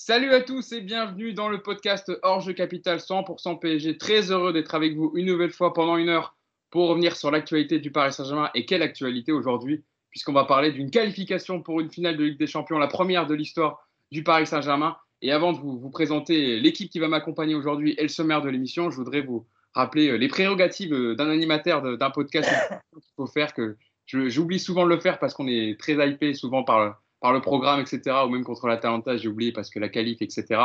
Salut à tous et bienvenue dans le podcast Hors Capital 100% PSG. Très heureux d'être avec vous une nouvelle fois pendant une heure pour revenir sur l'actualité du Paris Saint-Germain. Et quelle actualité aujourd'hui, puisqu'on va parler d'une qualification pour une finale de Ligue des Champions, la première de l'histoire du Paris Saint-Germain. Et avant de vous, vous présenter l'équipe qui va m'accompagner aujourd'hui et le sommaire de l'émission, je voudrais vous rappeler euh, les prérogatives euh, d'un animateur d'un podcast qu'il faut faire, que j'oublie souvent de le faire parce qu'on est très hypé souvent par, par le programme, etc. Ou même contre l'Atalanta, j'ai oublié parce que la qualif, etc.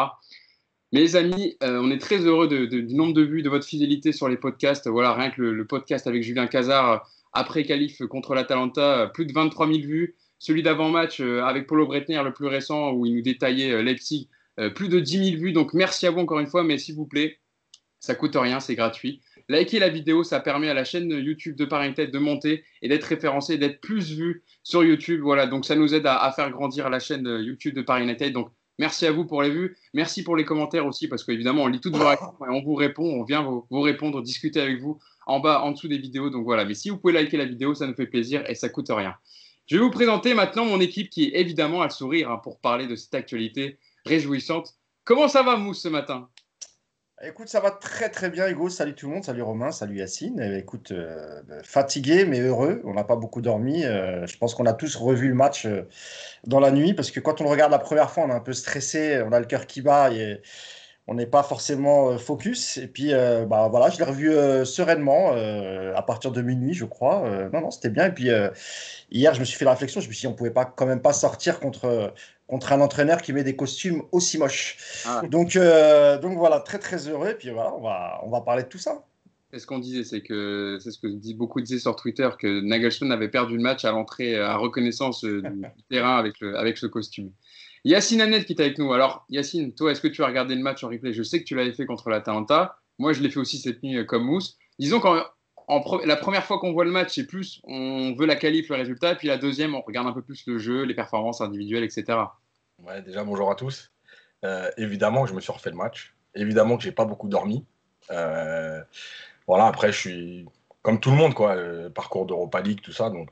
Les amis, euh, on est très heureux du nombre de vues, de votre fidélité sur les podcasts. Voilà, rien que le, podcast avec Julien Cazard après qualif contre l'Atalanta, plus de 23 000 vues. Celui d'avant-match avec Paulo Bretner, le plus récent, où il nous détaillait Leipzig, euh, plus de 10 000 vues. Donc merci à vous encore une fois, mais s'il vous plaît, ça coûte rien, c'est gratuit. Likez la vidéo, ça permet à la chaîne YouTube de Paris Tête de monter et d'être référencé, d'être plus vu sur YouTube. Voilà, donc ça nous aide à, faire grandir la chaîne YouTube de Paris United. Donc merci à vous pour les vues, merci pour les commentaires aussi parce qu'évidemment on lit toutes vos réponses et on vous répond, on vient vous, vous, répondre, discuter avec vous en bas, en dessous des vidéos. Donc voilà, mais si vous pouvez liker la vidéo, ça nous fait plaisir et ça coûte rien. Je vais vous présenter maintenant mon équipe qui est évidemment à le sourire hein, pour parler de cette actualité réjouissante. Comment ça va, Mousse, ce matin? Écoute, ça va très très bien, Hugo. Salut tout le monde, salut Romain, salut Yacine. Eh, écoute, euh, fatigué mais heureux. On n'a pas beaucoup dormi. Euh, je pense qu'on a tous revu le match euh, dans la nuit parce que quand on le regarde la première fois, on est un peu stressé, on a le cœur qui bat et on n'est pas forcément focus. Et puis, bah, voilà, je l'ai revu sereinement à partir de minuit, je crois. non, non, c'était bien. Et puis, hier, je me suis fait la réflexion. Je me suis dit, on pouvait pas quand même pas sortir contre contre un entraîneur qui met des costumes aussi moches. Ah. Donc, euh, donc voilà, très très heureux. Et puis voilà, on va, on va parler de tout ça. C'est ce qu'on disait, c'est que c'est ce que beaucoup disaient sur Twitter que Nagelsmann avait perdu le match à l'entrée à reconnaissance euh, du terrain avec, le, avec ce costume. Yacine Annette qui est avec nous. Alors Yacine, toi, est-ce que tu as regardé le match en replay? Je sais que tu l'avais fait contre l'Atalanta. Moi, je l'ai fait aussi cette nuit euh, comme Mousse. Disons qu'en la première fois qu'on voit le match, c'est plus on veut la qualif, le résultat, et puis la deuxième, on regarde un peu plus le jeu, les performances individuelles, etc. Ouais, déjà, bonjour à tous. Euh, évidemment que je me suis refait le match. Évidemment que j'ai pas beaucoup dormi. Euh, voilà, après, je suis comme tout le monde, quoi. parcours d'Europa League, tout ça. Donc,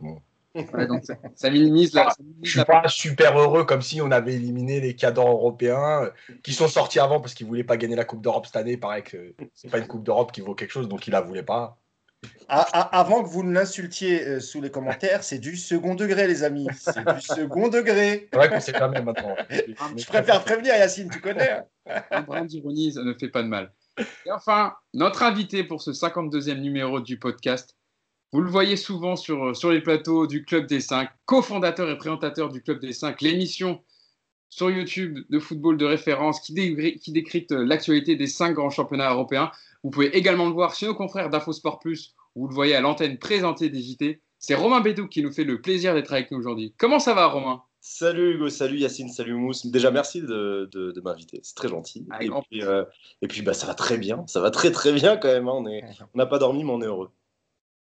ça, minimise la. je suis pas super heureux comme si on avait éliminé les cadres européens euh, qui sont sortis avant parce qu'ils voulaient pas gagner la Coupe d'Europe cette année. Pareil que c'est pas une Coupe d'Europe qui vaut quelque chose, donc ils la voulaient pas. Avant que vous ne l'insultiez euh, sous les commentaires, c'est du second degré, les amis. C'est du second degré. C'est vrai qu'on sait jamais maintenant. Je préfère prévenir, Yacine, tu connais. Hein. Un brin d'ironie, ça ne fait pas de mal. Et enfin, notre invité pour ce 52e numéro du podcast, vous le voyez souvent sur, sur les plateaux du Club des 5, cofondateur et présentateur du Club des 5, l'émission sur YouTube de football de référence qui, qui décrypte l'actualité des 5 grands championnats européens. Vous pouvez également le voir chez nos confrères d'InfoSport Plus, où vous le voyez à l'antenne présentée des JT. C'est Romain Bédou qui nous fait le plaisir d'être avec nous aujourd'hui. Comment ça va, Romain? Salut Hugo, salut Yacine, salut Mousse. Déjà, merci de, m'inviter, c'est très gentil. et, puis, euh, et puis, bah, ça va très bien, ça va très très bien quand même. Hein. On n'a pas dormi, mais on est heureux.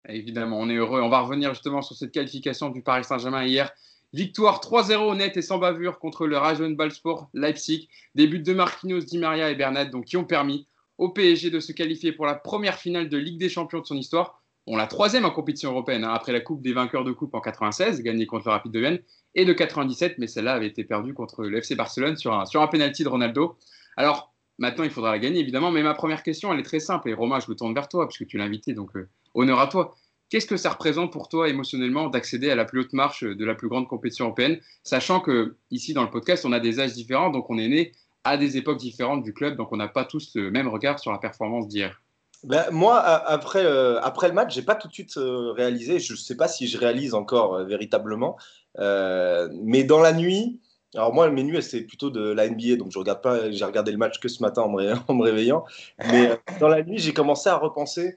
Évidemment, on est heureux. On va revenir justement sur cette qualification du Paris Saint-Germain hier. Victoire 3-0 net et sans bavure contre le Rajon Ballsport Leipzig. Début de Marquinhos, Di Maria et Bernat, donc qui ont permis au PSG de se qualifier pour la première finale de Ligue des Champions de son histoire. On la troisième en compétition européenne, hein, après la Coupe des vainqueurs de Coupe en 96, gagnée contre le Rapide de Vienne, et de 97, mais celle-là avait été perdue contre le FC Barcelone sur un, sur un penalty de Ronaldo. Alors, maintenant, il faudra la gagner, évidemment, mais ma première question, elle est très simple, et Romain, je me tourne vers toi, puisque tu l'as invité, donc euh, honneur à toi. Qu'est-ce que ça représente pour toi émotionnellement d'accéder à la plus haute marche de la plus grande compétition européenne, sachant que ici dans le podcast, on a des âges différents, donc on est né à des époques différentes du club, donc on n'a pas tous le même regard sur la performance d'hier. Ben, moi, après, euh, après le match, j'ai pas tout de suite euh, réalisé. Je sais pas si je réalise encore euh, véritablement. mais dans la nuit, alors moi, mes nuits, c'est plutôt de la NBA, donc je regarde pas. J'ai regardé le match que ce matin en me, en me réveillant. Mais dans la nuit, j'ai commencé à repenser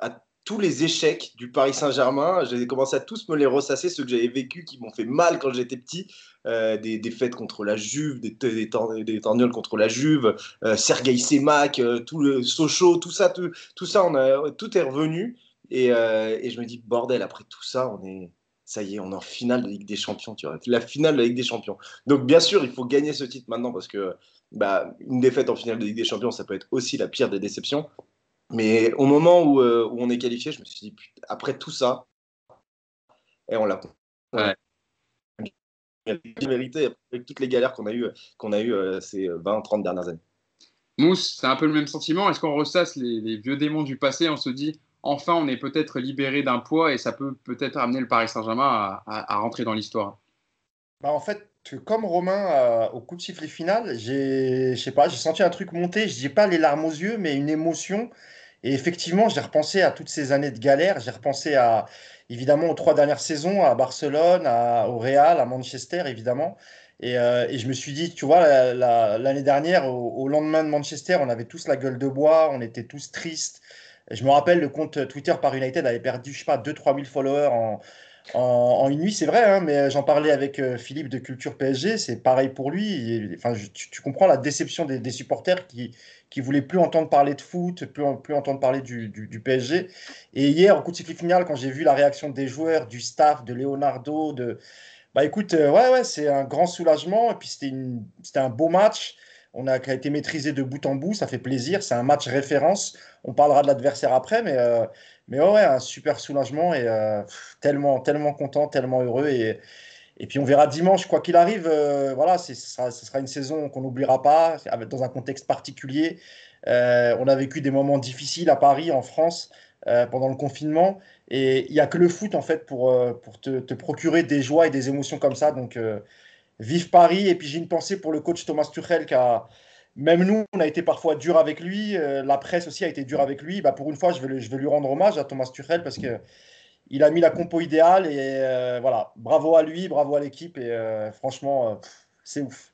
à tous les échecs du Paris Saint-Germain. J'ai commencé à tous me les ressasser, ceux que j'avais vécu, qui m'ont fait mal quand j'étais petit. Euh, des défaites contre la Juve, des, des, des contre la Juve, euh, Sergei Semak, euh, tout le Sochaux, tout ça, tout, tout ça, a, tout est revenu. Et, euh, et, je me dis, bordel, après tout ça, on est, ça y est, on est en finale de Ligue des Champions, tu vois, la finale de Ligue des Champions. Donc, bien sûr, il faut gagner ce titre maintenant parce que bah, une défaite en finale de Ligue des Champions, ça peut être aussi la pire des déceptions. Mais au moment où, où on est qualifié, je me suis dit, après tout ça, et on l'a vérité avec toutes les galères qu'on a eues qu'on a eu, ces 20-30 dernières années. Mousse, c'est un peu le même sentiment. Est-ce qu'on ressasse les, vieux démons du passé On se dit, enfin, on est peut-être libéré d'un poids et ça peut peut-être amener le Paris Saint-Germain à, rentrer dans l'histoire? Bah en fait, comme Romain euh, au coup de sifflet final, j'ai, sais pas, j'ai senti un truc monter. Je dis pas les larmes aux yeux, mais une émotion. Et effectivement, j'ai repensé à toutes ces années de galère. J'ai repensé à évidemment aux trois dernières saisons, à Barcelone, au Real, à Manchester, évidemment. Euh, et, je me suis dit, tu vois, l'année dernière, au, lendemain de Manchester, on avait tous la gueule de bois, on était tous tristes. je me rappelle, le compte Twitter par United avait perdu, je sais pas, 2-3 000 followers en, en, une nuit, c'est vrai, hein, mais j'en parlais avec euh, Philippe de Culture PSG, c'est pareil pour lui. enfin, tu, comprends la déception des, supporters qui qui voulaient plus entendre parler de foot, plus, plus entendre parler du, PSG. Et hier, au coup de sifflet final, quand j'ai vu la réaction des joueurs, du staff, de Leonardo, de bah écoute, euh, ouais, ouais, c'est un grand soulagement. Et puis c'était un beau match. On a, été maîtrisé de bout en bout. Ça fait plaisir. C'est un match référence. On parlera de l'adversaire après, mais, euh, mais ouais, un super soulagement et euh, tellement, tellement content, tellement heureux. Et, et puis on verra dimanche, quoi qu'il arrive. voilà, ce sera, une saison qu'on n'oubliera pas, dans un contexte particulier. on a vécu des moments difficiles à Paris, en France, pendant le confinement. Et il n'y a que le foot, en fait, pour, euh, pour te, te, procurer des joies et des émotions comme ça. Donc, euh, vive Paris. Et puis, j'ai une pensée pour le coach Thomas Tuchel, qui a, même nous, on a été parfois dur avec lui. Euh, la presse aussi a été dure avec lui. Bah, pour une fois, je vais, lui rendre hommage à Thomas Tuchel parce que il a mis la compo idéale. Et voilà, bravo à lui, bravo à l'équipe. Et franchement, c'est ouf.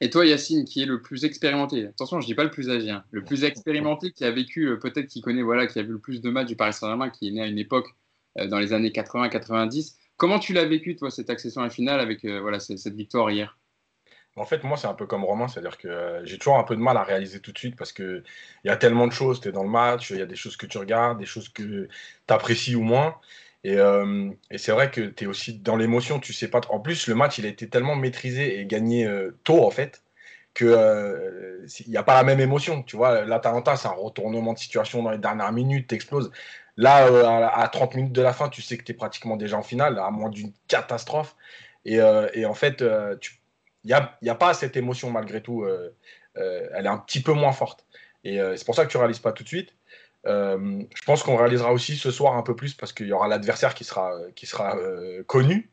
Et toi, Yacine, qui est le plus expérimenté, attention, je dis pas le plus âgé, hein, le plus expérimenté, qui a vécu, euh, peut-être qui connaît, voilà, qui a vu le plus de matchs du Paris Saint-Germain, qui est né à une époque euh, dans les années 80-90. Comment tu l'as vécu, toi, cette accession à la finale avec euh, voilà, cette, victoire hier? En fait, moi, c'est un peu comme Romain, c'est-à-dire que j'ai toujours un peu de mal à réaliser tout de suite parce qu'il y a tellement de choses, tu es dans le match, il y a des choses que tu regardes, des choses que tu apprécies ou moins. Et, et c'est vrai que tu es aussi dans l'émotion, tu sais pas. En plus, le match, il a été tellement maîtrisé et gagné tôt, en fait, que euh, il n'y a pas la même émotion. Tu vois, l'Atalanta, c'est un retournement de situation dans les dernières minutes, t'exploses. Là, euh, à, 30 minutes de la fin, tu sais que tu es pratiquement déjà en finale, à moins d'une catastrophe. Et, euh, et, en fait, il n'y a, a, pas cette émotion malgré tout. elle est un petit peu moins forte. Et c'est pour ça que tu ne réalises pas tout de suite. je pense qu'on réalisera aussi ce soir un peu plus parce qu'il y aura l'adversaire qui sera, qui sera connu.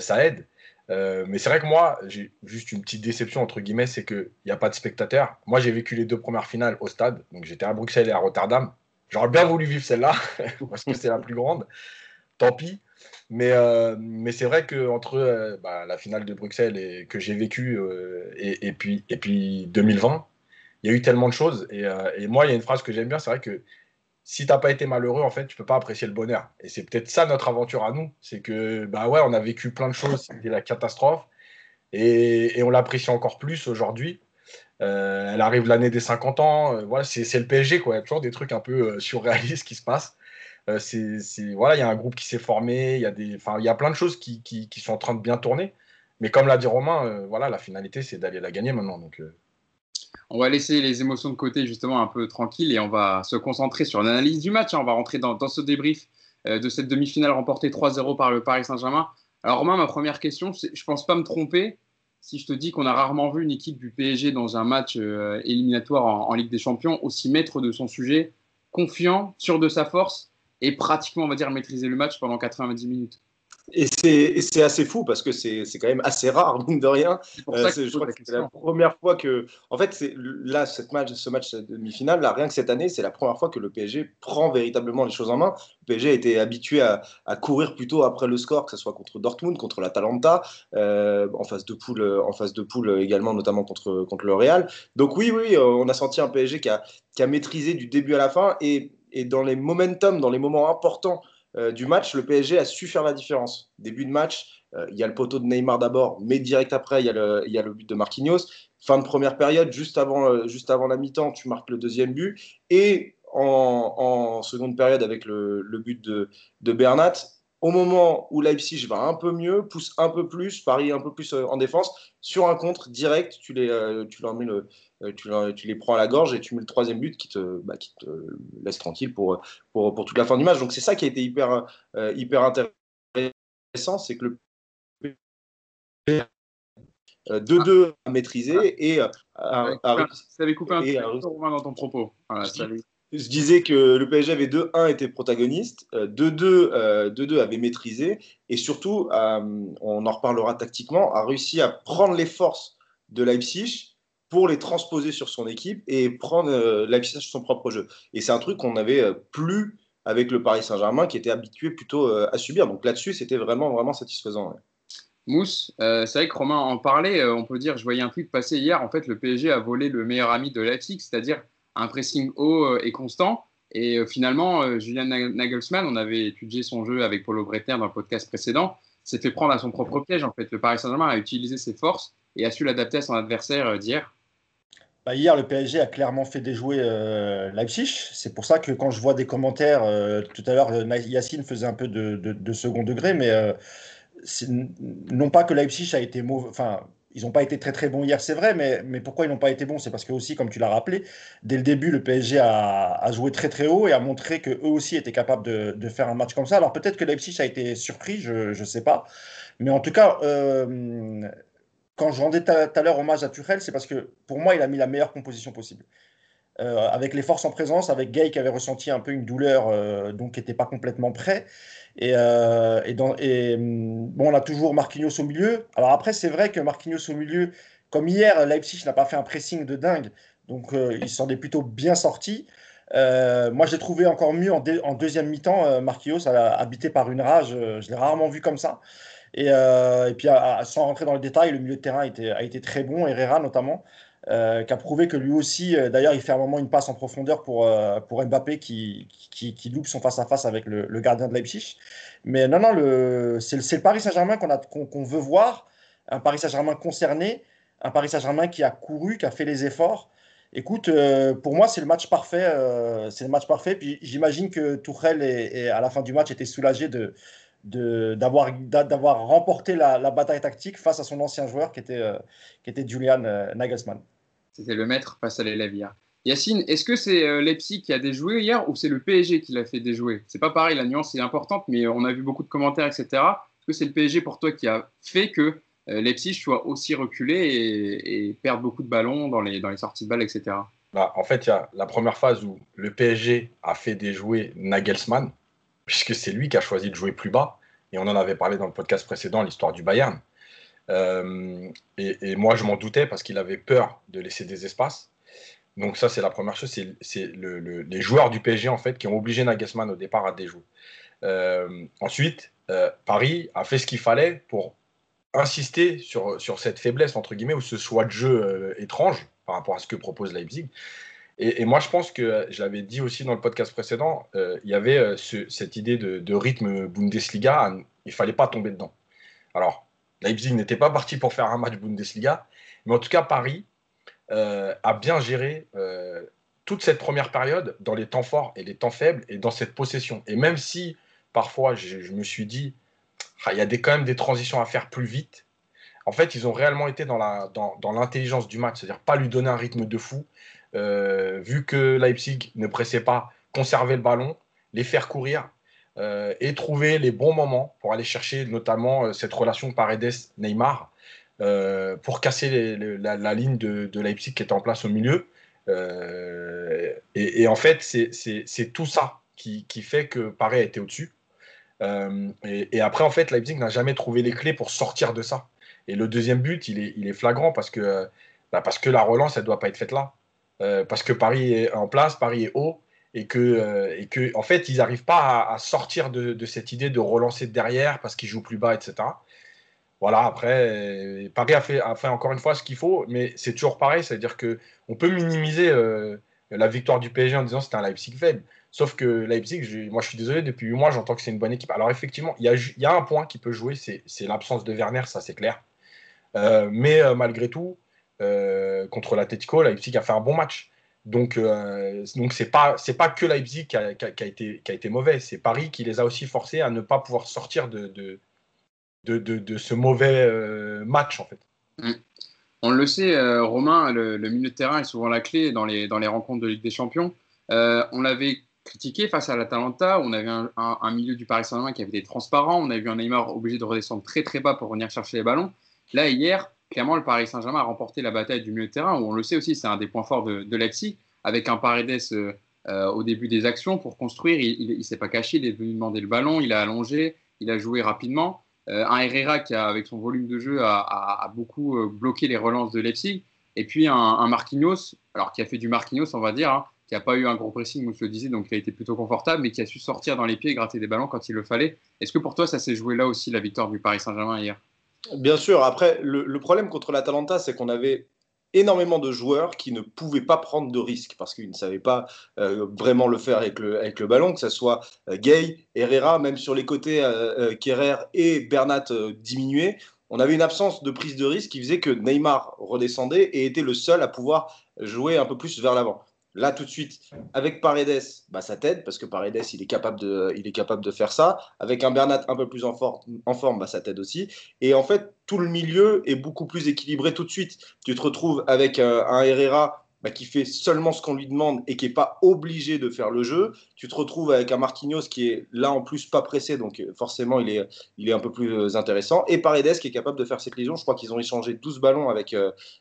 ça aide. Euh, mais c'est vrai que moi, j'ai juste une petite déception, entre guillemets, c'est qu'il n'y a pas de spectateurs. Moi, j'ai vécu les deux premières finales au stade. Donc, j'étais à Bruxelles et à Rotterdam. J'aurais bien voulu vivre celle-là, parce que c'est la plus grande. Tant pis. Mais, euh, mais c'est vrai qu'entre euh, bah, la finale de Bruxelles et, que j'ai vécu et, et, puis, et puis 2020, il y a eu tellement de choses. Et, et moi, il y a une phrase que j'aime bien, c'est vrai que si t'as pas été malheureux, en fait, tu peux pas apprécier le bonheur. Et c'est peut-être ça notre aventure à nous. C'est que, bah ouais, on a vécu plein de choses, c'était la catastrophe. Et, on l'apprécie encore plus aujourd'hui. Euh, elle arrive l'année des 50 ans. Euh, voilà, c'est le PSG, quoi. Il y a toujours des trucs un peu euh, surréalistes qui se passent. C'est voilà, il y a un groupe qui s'est formé. Il y a des, il y a plein de choses qui, qui, sont en train de bien tourner. Mais comme l'a dit Romain, voilà, la finalité, c'est d'aller la gagner maintenant. Donc, on va laisser les émotions de côté justement un peu tranquille et on va se concentrer sur l'analyse du match. On va rentrer dans, ce débrief euh, de cette demi-finale remportée 3-0 par le Paris Saint-Germain. Alors Romain, ma première question, je ne pense pas me tromper si je te dis qu'on a rarement vu une équipe du PSG dans un match euh, éliminatoire en, Ligue des Champions aussi maître de son sujet, confiant, sûr de sa force et pratiquement, on va dire, maîtriser le match pendant 90 minutes. Et c'est assez fou parce que c'est quand même assez rare, mine de rien. Euh, je crois que c'est la première fois que. En fait, là, cette match, ce match demi-finale, là, rien que cette année, c'est la première fois que le PSG prend véritablement les choses en main. Le PSG a été habitué à, à courir plutôt après le score, que ce soit contre Dortmund, contre l'Atalanta, euh, en phase de poule, en phase de poule également, notamment contre, contre le Real. Donc, oui, oui, euh, on a senti un PSG qui a, qui a maîtrisé du début à la fin et, et dans les momentum, dans les moments importants euh, du match, le PSG a su faire la différence. Début de match, euh, il y a le poteau de Neymar d'abord, mais direct après, il y, a le, but de Marquinhos. Fin de première période, juste avant, euh, juste avant la mi-temps, tu marques le deuxième but. Et en, seconde période, avec le, but de, Bernat, au moment où Leipzig va un peu mieux, pousse un peu plus, Paris un peu plus en défense, sur un contre direct, tu, les, tu leur mets le, euh, tu, les prends à la gorge et tu mets le troisième but qui te, bah, qui te laisse tranquille pour, pour, pour, toute la fin du match. Donc c'est ça qui a été hyper, euh, hyper intéressant, c'est que le 2-2 à maîtriser et à, ça avait coupé un peu dans ton propos. Je disais que le PSG avait 2-1 était protagoniste, 2-2 euh, avait maîtrisé et surtout, on en reparlera tactiquement, a réussi à prendre les forces de Leipzig pour les transposer sur son équipe et prendre euh, Leipzig sur son propre jeu. Et c'est un truc qu'on n'avait euh, plus avec le Paris Saint-Germain qui était habitué plutôt à subir. Donc là-dessus, c'était vraiment, vraiment satisfaisant. Mousse, c'est vrai que Romain en parlait, on peut dire, je voyais un tweet passer hier, en fait, le PSG a volé le meilleur ami de Leipzig, c'est-à-dire un pressing haut euh, et constant. Et euh, finalement, euh, Julian Nagelsmann, on avait étudié son jeu avec Paulo Bretter dans le podcast précédent, s'est fait prendre à son propre piège. En fait, le Paris Saint-Germain a utilisé ses forces et a su l'adapter à son adversaire d'hier. Bah, hier, le PSG a clairement fait déjouer Leipzig. C'est pour ça que quand je vois des commentaires, tout à l'heure, Yacine faisait un peu de, second degré, mais non pas que Leipzig a été mauvais. Enfin, ils n'ont pas été très très bons hier, c'est vrai, mais, mais pourquoi ils n'ont pas été bons? C'est parce que aussi, comme tu l'as rappelé, dès le début, le PSG a, joué très très haut et a montré qu'eux aussi étaient capables de, faire un match comme ça. Alors peut-être que Leipzig a été surpris, je ne sais pas. Mais en tout cas, euh, quand je rendais tout à l'heure hommage à Tuchel, c'est parce que pour moi, il a mis la meilleure composition possible. Euh, avec les forces en présence, avec Gay qui avait ressenti un peu une douleur, euh, donc qui n'était pas complètement prêt. Et, euh, mm, bon, on a toujours Marquinhos au milieu. Alors après, c'est vrai que Marquinhos au milieu, comme hier, Leipzig n'a pas fait un pressing de dingue, donc il s'en est plutôt bien sorti. moi, j'ai trouvé encore mieux en, en deuxième mi-temps, Marquinhos habité par une rage. je l'ai rarement vu comme ça. Et, et puis, sans rentrer dans le détail, le milieu de terrain a été, très bon, Herrera notamment. Euh, qui a prouvé que lui aussi, euh, d'ailleurs, il fait un moment une passe en profondeur pour, euh, Mbappé qui, loupe son face-à-face avec le, gardien de Leipzig. Mais non, non, c'est le Paris Saint-Germain qu'on veut voir, un Paris Saint-Germain concerné, un Paris Saint-Germain qui a couru, qui a fait les efforts. Écoute, pour moi, c'est le match parfait. c'est le match parfait. Puis j'imagine que Tourelle, à la fin du match, était soulagé de, d'avoir d'avoir remporté la, la, bataille tactique face à son ancien joueur qui était, qui était Julian Nagelsmann. C'était le maître face à l'élève hier. Yacine, est-ce que c'est euh, Leipzig qui a déjoué hier ou c'est le PSG qui l'a fait déjouer? C'est pas pareil, la nuance est importante, mais on a vu beaucoup de commentaires, etc. Est-ce que c'est le PSG pour toi qui a fait que euh, Leipzig soit aussi reculé et, perde beaucoup de ballons dans les, dans les sorties de balles, etc. Bah, en fait, il y a la première phase où le PSG a fait déjouer Nagelsmann, puisque c'est lui qui a choisi de jouer plus bas. Et on en avait parlé dans le podcast précédent, l'histoire du Bayern. Euh, et, moi, je m'en doutais parce qu'il avait peur de laisser des espaces. Donc ça, c'est la première chose. C'est le, les joueurs du PSG, en fait, qui ont obligé Nagelsmann au départ à déjouer. Euh, ensuite, euh, Paris a fait ce qu'il fallait pour insister sur cette faiblesse, entre guillemets, ou ce choix de jeu étrange par rapport à ce que propose Leipzig. Et, moi, je pense que, je l'avais dit aussi dans le podcast précédent, il y avait cette idée de, rythme Bundesliga, il fallait pas tomber dedans. Alors, Leipzig n'était pas parti pour faire un match Bundesliga, mais en tout cas, Paris euh, a bien géré euh, toute cette première période dans les temps forts et les temps faibles et dans cette possession. Et même si parfois je, me suis dit, ah, il y a quand même des transitions à faire plus vite, en fait, ils ont réellement été dans l'intelligence du match, c'est-à-dire pas lui donner un rythme de fou, euh, vu que Leipzig ne pressait pas, conserver le ballon, les faire courir euh, et trouver les bons moments pour aller chercher notamment euh, cette relation Paredes-Neymar euh, pour casser la, ligne de, Leipzig qui est en place au milieu. Et, en fait, c'est tout ça qui, fait que Paris a été au-dessus. Et, après, en fait, Leipzig n'a jamais trouvé les clés pour sortir de ça. Et le deuxième but, il est, il est flagrant parce que, bah, parce que la relance, elle ne doit pas être faite là. Parce que Paris est en place, Paris est haut, et que, euh, et que en fait, ils n'arrivent pas à, sortir de, cette idée de relancer derrière parce qu'ils jouent plus bas, etc. Voilà, après, euh, Paris a fait, a fait encore une fois ce qu'il faut, mais c'est toujours pareil, c'est-à-dire qu'on peut minimiser euh, la victoire du PSG en disant c'était un Leipzig faible. Sauf que Leipzig, moi je suis désolé, depuis 8 mois, j'entends que c'est une bonne équipe. Alors effectivement, il y a, un point qui peut jouer, c'est l'absence de Werner, ça c'est clair. mais malgré tout, contre l'Atletico, Leipzig a fait un bon match. Donc, euh, donc c'est pas c'est pas que Leipzig qui a, été qui a été mauvais, c'est Paris qui les a aussi forcés à ne pas pouvoir sortir de de, de, ce mauvais euh, match en fait. Mm. On le sait, euh, Romain, le, milieu de terrain est souvent la clé dans les dans les rencontres de Ligue des Champions. on l'avait critiqué face à l'Atalanta, on avait un, un, milieu du Paris Saint-Germain qui avait été transparent, on a vu un Neymar obligé de redescendre très très bas pour venir chercher les ballons. Là, hier, clairement, le Paris Saint-Germain a remporté la bataille du milieu de terrain, où on le sait aussi, c'est un des points forts de, Leipzig, avec un Paredes euh, euh, au début des actions pour construire. Il ne s'est pas caché, il est venu demander le ballon, il a allongé, il a joué rapidement. Euh, un Herrera qui, a, avec son volume de jeu, a, beaucoup bloqué les relances de Leipzig. Et puis un, Marquinhos, alors qui a fait du Marquinhos, on va dire, hein, qui n'a pas eu un gros pressing, vous le disait, donc il a été plutôt confortable, mais qui a su sortir dans les pieds et gratter des ballons quand il le fallait. Est-ce que pour toi, ça s'est joué là aussi, la victoire du Paris Saint-Germain hier? Bien sûr. Après, le, problème contre l'Atalanta, c'est qu'on avait énormément de joueurs qui ne pouvaient pas prendre de risques parce qu'ils ne savaient pas euh, vraiment le faire avec le, ballon, que ce soit euh, Gay, Herrera, même sur les côtés, euh, Kerrer et Bernat diminués. On avait une absence de prise de risque qui faisait que Neymar redescendait et était le seul à pouvoir jouer un peu plus vers l'avant. Là, tout de suite, avec Paredes, bah, ça t'aide parce que Paredes, il est, capable de, il est capable de faire ça. Avec un Bernat un peu plus en, en forme, bah, ça t'aide aussi. Et en fait, tout le milieu est beaucoup plus équilibré tout de suite. Tu te retrouves avec euh, un Herrera bah, qui fait seulement ce qu'on lui demande et qui n'est pas obligé de faire le jeu. Tu te retrouves avec un Marquinhos qui est là en plus pas pressé, donc euh, forcément il est, il est un peu plus euh, intéressant. Et Paredes qui est capable de faire cette liaison. Je crois qu'ils ont échangé 12 ballons avec,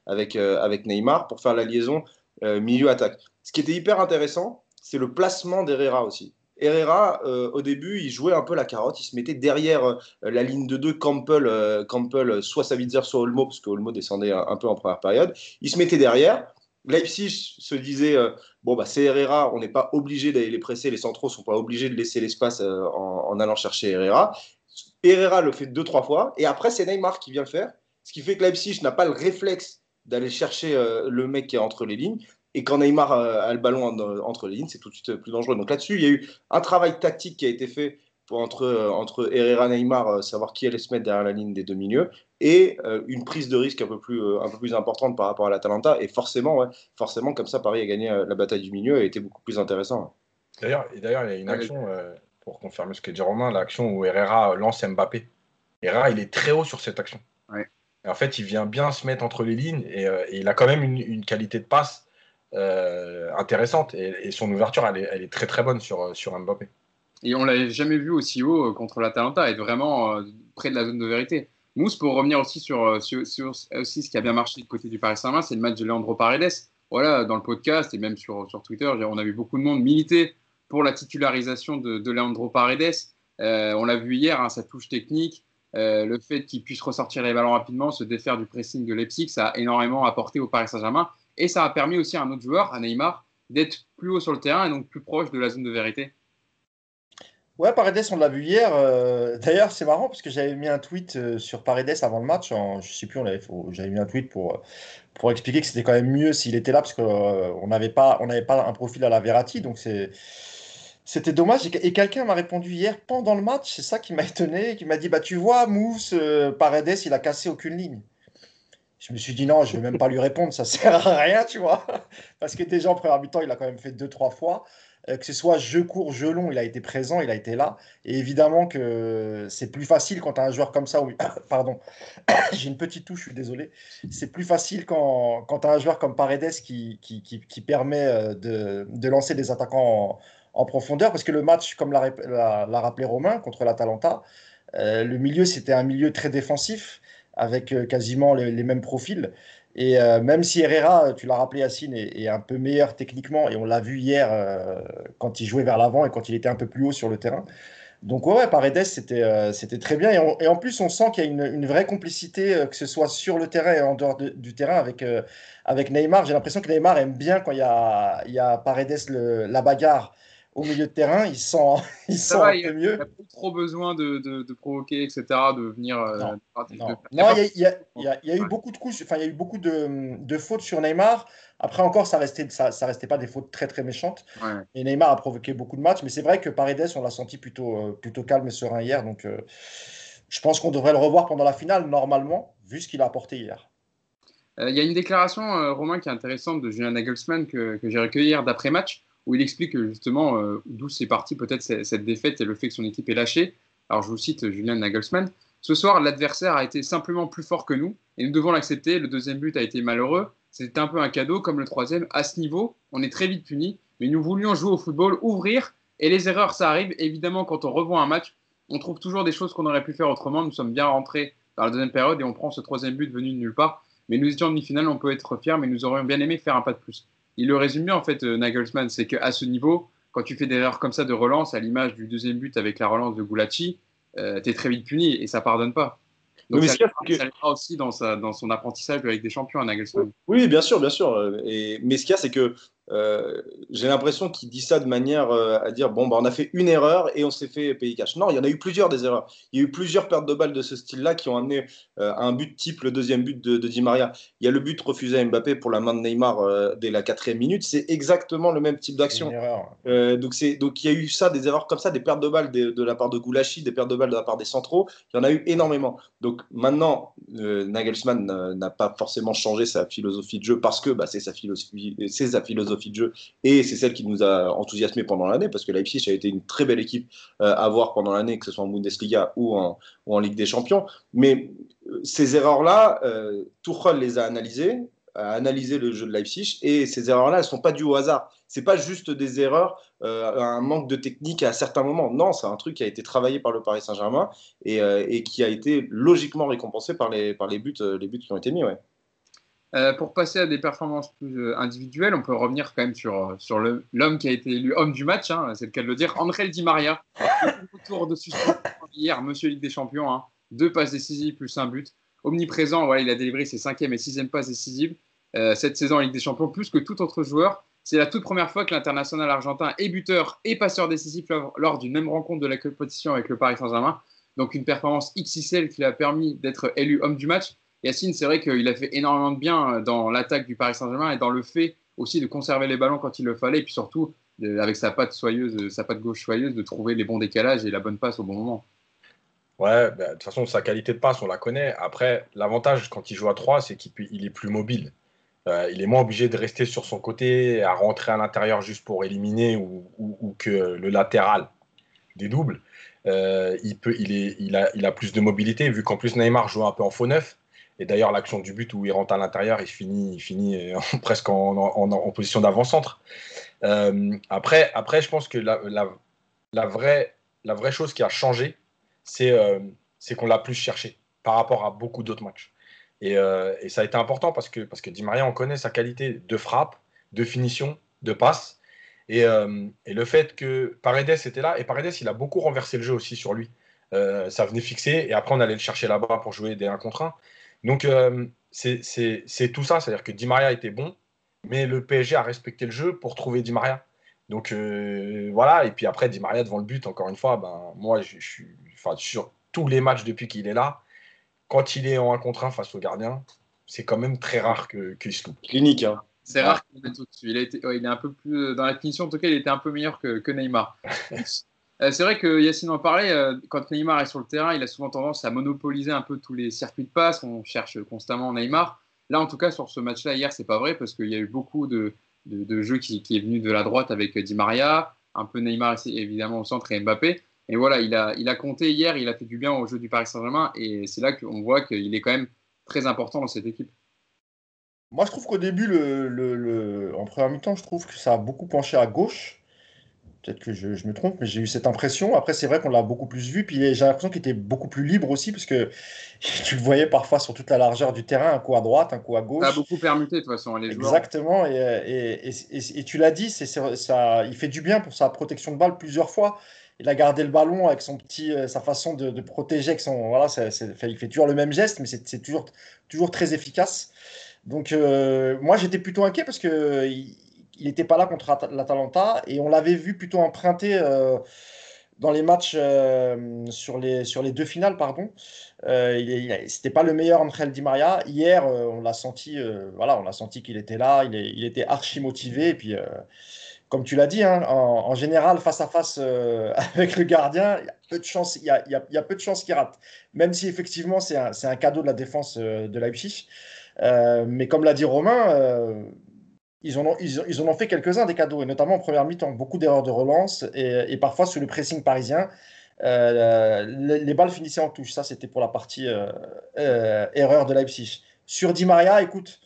avec, avec Neymar pour faire la liaison milieu-attaque. Ce qui était hyper intéressant, c'est le placement d'Herrera aussi. Herrera, euh, au début, il jouait un peu la carotte. Il se mettait derrière euh, la ligne de deux, Campbell, euh, Campbell soit Savitzer, soit Olmo, parce que Olmo descendait un, peu en première période. Il se mettait derrière. Leipzig se disait bon, bah, c'est Herrera, on n'est pas obligé d'aller les presser. Les centraux sont pas obligés de laisser l'espace en, en, allant chercher Herrera. Herrera le fait deux, trois fois. Et après, c'est Neymar qui vient le faire. Ce qui fait que Leipzig n'a pas le réflexe d'aller chercher le mec qui est entre les lignes. Et quand Neymar a le ballon entre les lignes, c'est tout de suite plus dangereux. Donc là-dessus, il y a eu un travail tactique qui a été fait pour, entre, entre Herrera et Neymar, euh, savoir qui allait se mettre derrière la ligne des deux milieux, et euh, une prise de risque un peu plus, euh, un peu plus importante par rapport à l'Atalanta. Et forcément, ouais, forcément, comme ça, Paris a gagné la bataille du milieu et a été beaucoup plus intéressant. D'ailleurs, il y a une action, pour confirmer ce qu'a dit Romain, l'action où Herrera lance Mbappé. Herrera, il est très haut sur cette action. En fait, il vient bien se mettre entre les lignes et, et il a quand même une, qualité de passe euh, intéressante et, son ouverture elle est, très très bonne sur, sur Mbappé. Et on l'avait jamais vu aussi haut euh, contre l'Atalanta, être vraiment euh, près de la zone de vérité. Mousse, pour revenir aussi sur, sur, aussi ce qui a bien marché du côté du Paris Saint-Germain, c'est le match de Leandro Paredes. Voilà, dans le podcast et même sur, sur Twitter, on a vu beaucoup de monde militer pour la titularisation de, de Leandro Paredes. on l'a vu hier, hein, sa touche technique, le fait qu'il puisse ressortir les ballons rapidement, se défaire du pressing de Leipzig, ça a énormément apporté au Paris Saint-Germain. Et ça a permis aussi à un autre joueur, à Neymar, d'être plus haut sur le terrain et donc plus proche de la zone de vérité. Ouais, Paredes, on l'a vu hier. Euh, d'ailleurs, c'est marrant parce que j'avais mis un tweet euh, sur Paredes avant le match. En, je sais plus, j'avais mis un tweet pour, pour expliquer que c'était quand même mieux s'il était là parce qu'on euh, n'avait pas, on pas un profil à la Verratti. Donc c'était dommage. Et, quelqu'un m'a répondu hier pendant le match. C'est ça qui m'a étonné. Qui m'a dit Bah, tu vois, Mousse, Paredes, il a cassé aucune ligne. Je me suis dit non, je ne vais même pas lui répondre, ça sert à rien, tu vois. Parce que déjà en premier mi-temps, il a quand même fait deux, trois fois. Euh, que ce soit jeu court, jeu long, il a été présent, il a été là. Et évidemment que c'est plus facile quand tu as un joueur comme ça. Pardon, j'ai une petite touche, je suis désolé. C'est plus facile quand, quand tu as un joueur comme Paredes qui, qui, qui, permet euh, de, de, lancer des attaquants en, profondeur. Parce que le match, comme l'a rappelé Romain contre l'Atalanta, euh, le milieu, c'était un milieu très défensif avec euh, quasiment les, mêmes profils. Et euh, même si Herrera, tu l'as rappelé Yacine, est, un peu meilleur techniquement, et on l'a vu hier euh, quand il jouait vers l'avant et quand il était un peu plus haut sur le terrain. Donc ouais, Paredes, c'était c'était très bien. Et, en plus, on sent qu'il y a une, vraie complicité, que ce soit sur le terrain et en dehors du terrain, avec, avec Neymar. J'ai l'impression que Neymar aime bien quand il y a, il y a Paredes, la bagarre au milieu de terrain, il sent, il sent un peu mieux. Il n'a pas trop besoin de, de, provoquer, etc., de venir. Euh, non, il, y a, y a, eu beaucoup de coups, enfin, il y a eu beaucoup de, de fautes sur Neymar. Après encore, ça restait, ça, ça restait pas des fautes très très méchantes. Et Neymar a provoqué beaucoup de matchs, mais c'est vrai que Paredes, on l'a senti plutôt, euh, plutôt calme et serein hier. Donc, euh, je pense qu'on devrait le revoir pendant la finale normalement, vu ce qu'il a apporté hier. Il y a une déclaration, Romain, qui est intéressante de Julien Nagelsmann que, que j'ai recueillie hier d'après match où il explique justement euh, d'où c'est parti peut-être cette défaite et le fait que son équipe est lâchée. Alors je vous cite Julien Nagelsmann. Ce soir, l'adversaire a été simplement plus fort que nous et nous devons l'accepter. Le deuxième but a été malheureux. C'était un peu un cadeau comme le troisième. À ce niveau, on est très vite puni, mais nous voulions jouer au football, ouvrir et les erreurs, ça arrive. Évidemment, quand on revoit un match, on trouve toujours des choses qu'on aurait pu faire autrement. Nous sommes bien rentrés dans la deuxième période et on prend ce troisième but venu de nulle part. Mais nous étions en demi-finale, on peut être fiers, mais nous aurions bien aimé faire un pas de plus. Il le résume bien en fait, euh, Nagelsmann, c'est qu'à ce niveau, quand tu fais des erreurs comme ça de relance, à l'image du deuxième but avec la relance de Gulacsi, euh, tu es très vite puni et ça pardonne pas. Donc mais ça, c'est ça aussi dans, sa, dans son apprentissage avec des champions à Nagelsmann. Oui, bien sûr, bien sûr. Et, mais ce qu'il y a, c'est que euh, j'ai l'impression qu'il dit ça de manière euh, à dire bon, bah, on a fait une erreur et on s'est fait payer cash. Non, il y en a eu plusieurs des erreurs. Il y a eu plusieurs pertes de balles de ce style-là qui ont amené euh, à un but type, le deuxième but de, de Di Maria. Il y a le but refusé à Mbappé pour la main de Neymar euh, dès la quatrième minute. C'est exactement le même type d'action. Euh, donc, c'est, donc il y a eu ça, des erreurs comme ça, des pertes de balles de, de la part de Goulachi, des pertes de balles de la part des centraux. Il y en a eu énormément. Donc maintenant, euh, Nagelsmann euh, n'a pas forcément changé sa philosophie de jeu parce que bah, c'est, sa philosophie, c'est sa philosophie de jeu et c'est celle qui nous a enthousiasmé pendant l'année parce que Leipzig a été une très belle équipe euh, à voir pendant l'année, que ce soit en Bundesliga ou en, ou en Ligue des Champions. Mais euh, ces erreurs-là, euh, les a analysées, a analysé le jeu de Leipzig et ces erreurs-là, elles ne sont pas dues au hasard. C'est pas juste des erreurs, euh, un manque de technique à certains moments. Non, c'est un truc qui a été travaillé par le Paris Saint-Germain et, et qui a été logiquement récompensé par les, par les buts, les buts qui ont été mis. Ouais. Euh, pour passer à des performances plus euh, individuelles, on peut revenir quand même sur, euh, sur l'homme qui a été élu homme du match, hein, c'est le cas de le dire, André Di Maria. De suspension hier, Monsieur Ligue des Champions, hein, deux passes décisives plus un but. Omniprésent, voilà, il a délivré ses cinquième et sixième passes décisives cette saison en Ligue des Champions, plus que tout autre joueur. C'est la toute première fois que l'international argentin est buteur et passeur décisif lors d'une même rencontre de la compétition avec le Paris Saint-Germain. Donc une performance XXL qui lui a permis d'être élu homme du match. Yacine, c'est vrai qu'il a fait énormément de bien euh, dans l'attaque du Paris Saint-Germain et dans le fait aussi de conserver les ballons quand il le fallait, et puis surtout, avec sa patte soyeuse, euh, sa patte gauche soyeuse, de trouver les bons décalages et la bonne passe au bon moment. Ouais, bah, de toute façon, sa qualité de passe, on la connaît. Après, l'avantage quand il joue à 3, c'est qu'il est plus mobile. Euh, il est moins obligé de rester sur son côté, à rentrer à l'intérieur juste pour éliminer ou, que le latéral dédouble. Euh, il, peut, il, est, il, a, il a plus de mobilité, vu qu'en plus Neymar joue un peu en faux neuf. Et d'ailleurs, l'action du but où il rentre à l'intérieur, il finit, il finit euh, presque en, en- position d'avant-centre. Euh, après, après, je pense que la, la, vraie, la vraie chose qui a changé, c'est euh, c'est qu'on l'a plus cherché par rapport à beaucoup d'autres matchs. Et, et ça a été important parce que, parce que Di Maria, on connaît sa qualité de frappe, de finition, de passe. Et, et le fait que Paredes était là, et Paredes, il a beaucoup renversé le jeu aussi sur lui. Ça venait fixer, et après, on allait le chercher là-bas pour jouer des 1 contre 1. Donc, euh, c'est c'est- c'est tout ça. C'est-à-dire que Di Maria était bon, mais le PSG a respecté le jeu pour trouver Di Maria. Donc euh, voilà, et puis après, Di Maria devant le but, encore une fois, ben, moi, je, je suis enfin, sur tous les matchs depuis qu'il est là, quand il est en 1 contre 1 face au gardien, c'est quand même très rare que- qu'il se loupe. Clinique. Hein. C'est rare qu'il mette au-dessus. Il, a été, ouais, il est un peu plus. Dans la finition, en tout cas, il était un peu meilleur que, que Neymar. Euh, c'est vrai que Yacine en parlait, euh, quand Neymar est sur le terrain, il a souvent tendance à monopoliser un peu tous les circuits de passe. On cherche constamment Neymar. Là, en tout cas, sur ce match-là, hier, c'est pas vrai parce qu'il y a eu beaucoup de, jeux qui, est venu de la droite avec Di Maria, un peu Neymar évidemment au centre et Mbappé. Et voilà, il a, il a compté hier, il a fait du bien au jeu du Paris Saint-Germain et c'est là qu'on voit qu'il est quand même très important dans cette équipe. Moi, je trouve qu'au début, le- le- en première mi-temps, je trouve que ça a beaucoup penché à gauche. Peut-être que je, je me trompe, mais j'ai eu cette impression. Après, c'est vrai qu'on l'a beaucoup plus vu. Puis j'ai l'impression qu'il était beaucoup plus libre aussi, parce que tu le voyais parfois sur toute la largeur du terrain, un coup à droite, un coup à gauche. Ça a beaucoup permuté de toute façon. Les joueurs Exactement, et, et- et- et- et tu l'as dit, c'est, ça, il fait du bien pour sa protection de balle plusieurs fois. Il a gardé le ballon avec son petit, euh, sa façon de, de protéger, avec son, voilà, il fait toujours le même geste, mais c'est, c'est toujours, toujours très efficace. Donc euh, moi j'étais plutôt inquiet parce que il n'était pas là contre At- l'Atalanta et on l'avait vu plutôt emprunter euh, dans les matchs euh, sur les, sur les deux finales, pardon. Euh, il il c'était pas le meilleur Angel Di Maria. Hier, euh, on l'a senti, voilà, on senti qu'il était là, il, il était archi motivé. Et puis, comme tu l'as dit, hein, en, général, face à face avec le gardien, il y a peu de chances, il y a, il il peu de chances qu'il rate. Même si effectivement, c'est un, un cadeau de la défense de Leipzig. Mais comme l'a dit Romain, ils, en ont, ils, ils en fait quelques-uns des cadeaux, et notamment en première mi-temps, beaucoup d'erreurs de relance et, parfois sous le pressing parisien. Euh, les, les balles finissaient en touche. Ça, c'était pour la partie euh, euh, erreur de Leipzig. Sur Di Maria, écoute,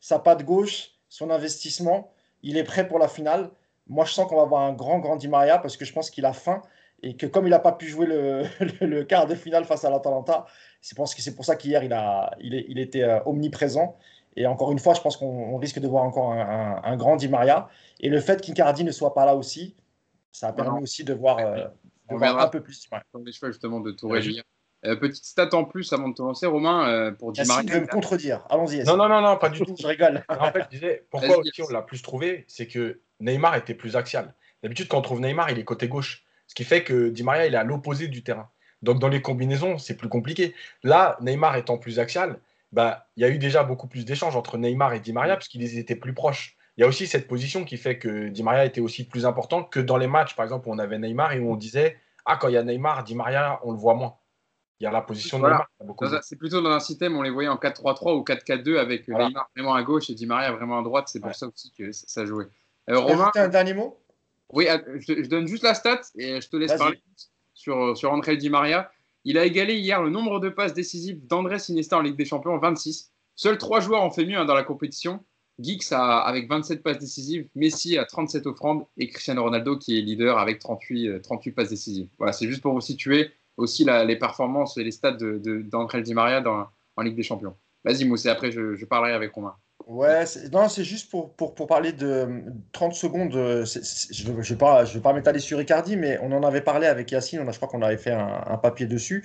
sa patte gauche, son investissement, il est prêt pour la finale. Moi, je sens qu'on va avoir un grand, grand Di Maria parce que je pense qu'il a faim et que comme il n'a pas pu jouer le, le, quart de finale face à l'Atalanta, je pense que c'est pour ça qu'hier il, il, il était omniprésent. Et encore une fois, je pense qu'on risque de voir encore un, grand Di Maria. Et le fait qu'Incardi ne soit pas là aussi, ça a permis aussi de voir, euh, un peu plus. Ouais. les choix justement de Touré. Euh, petite stat en plus avant de te lancer, Romain, euh, pour Di Maria. me contredire. Allons-y. Non, non, non, non, pas du tout. je rigole. En fait, je disais, pourquoi aussi on l'a plus trouvé, c'est que Neymar était plus axial. D'habitude, quand on trouve Neymar, il est côté gauche. Ce qui fait que Di Maria, il est à l'opposé du terrain. Donc, dans les combinaisons, c'est plus compliqué. Là, Neymar étant plus axial, bah, il y a eu déjà beaucoup plus d'échanges entre Neymar et Di Maria parce qu'ils étaient plus proches. Il y a aussi cette position qui fait que Di Maria était aussi plus important que dans les matchs, par exemple, où on avait Neymar et où on disait Ah, quand il y a Neymar, Di Maria, on le voit moins. Il y a la position de Neymar. C'est plutôt dans un système, on les voyait en 4-3-3 ou 4-4-2 avec Neymar vraiment à gauche et Di Maria vraiment à droite. C'est pour ça aussi que ça jouait. Euh, Romain, un dernier mot? Oui, je, donne juste la stat et je te laisse parler sur, sur André Di Maria. Il a égalé hier le nombre de passes décisives d'André Iniesta en Ligue des Champions, 26. Seuls trois joueurs ont fait mieux hein, dans la compétition. Geeks avec 27 passes décisives, Messi a 37 offrandes et Cristiano Ronaldo qui est leader avec 38, 38 euh, passes décisives. Voilà, c'est juste pour vous situer aussi les performances et les stats d'André de, Di Maria en Ligue des Champions. Vas-y Moussé, après je, je parlerai avec Romain. Ouais, non, c'est juste pour, pour, pour, parler de 30 secondes. je ne vais pas, je pas m'étaler sur Ricardi, mais on en avait parlé avec Yacine. On a, je crois qu'on avait fait un, papier dessus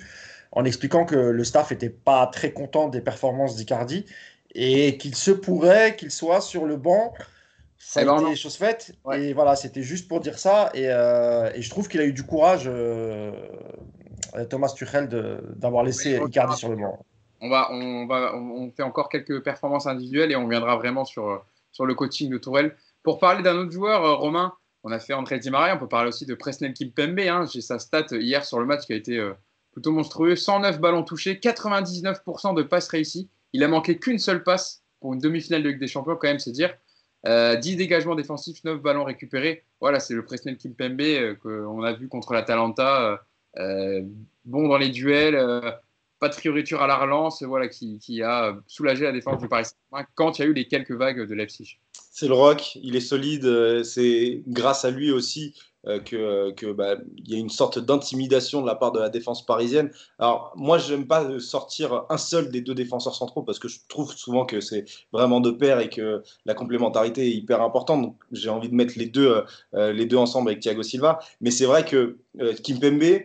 en expliquant que le staff n'était pas très content des performances d'Icardi et qu'il se pourrait qu'il soit sur le banc. Ça a été chose faite. Et voilà, c'était juste pour dire ça. Et, euh, et je trouve qu'il a eu du courage, euh, Thomas Tuchel, d'avoir laissé Icardi sur le banc on, va, on, va, fait encore quelques performances individuelles et on viendra vraiment sur, sur le coaching de Tourelle. Pour parler d'un autre joueur, euh, Romain, on a fait André Di Maria, on peut parler aussi de Presnel Kimpembe. Hein. J'ai sa stat hier sur le match qui a été euh, plutôt monstrueux. 109 ballons touchés, 99% de passes réussies. Il a manqué qu'une seule passe pour une demi-finale de Ligue des Champions, quand même, c'est dire. 10 euh, dégagements défensifs, 9 ballons récupérés. Voilà, c'est le Presnel Kimpembe qu'on a vu contre l'Atalanta. bon dans les duels, pas de fioriture à la relance, voilà, qui, a soulagé la défense du Paris Saint-Germain quand il y a eu les quelques vagues de Leipzig. C'est le rock, il est solide, euh, c'est grâce à lui aussi euh, que, que bah, y a une sorte d'intimidation de la part de la défense parisienne. Alors moi, je n'aime pas sortir un seul des deux défenseurs centraux parce que je trouve souvent que c'est vraiment de pair et que la complémentarité est hyper importante. Donc j'ai envie de mettre les deux, euh, les deux ensemble avec Thiago Silva. Mais c'est vrai que Kimpembe,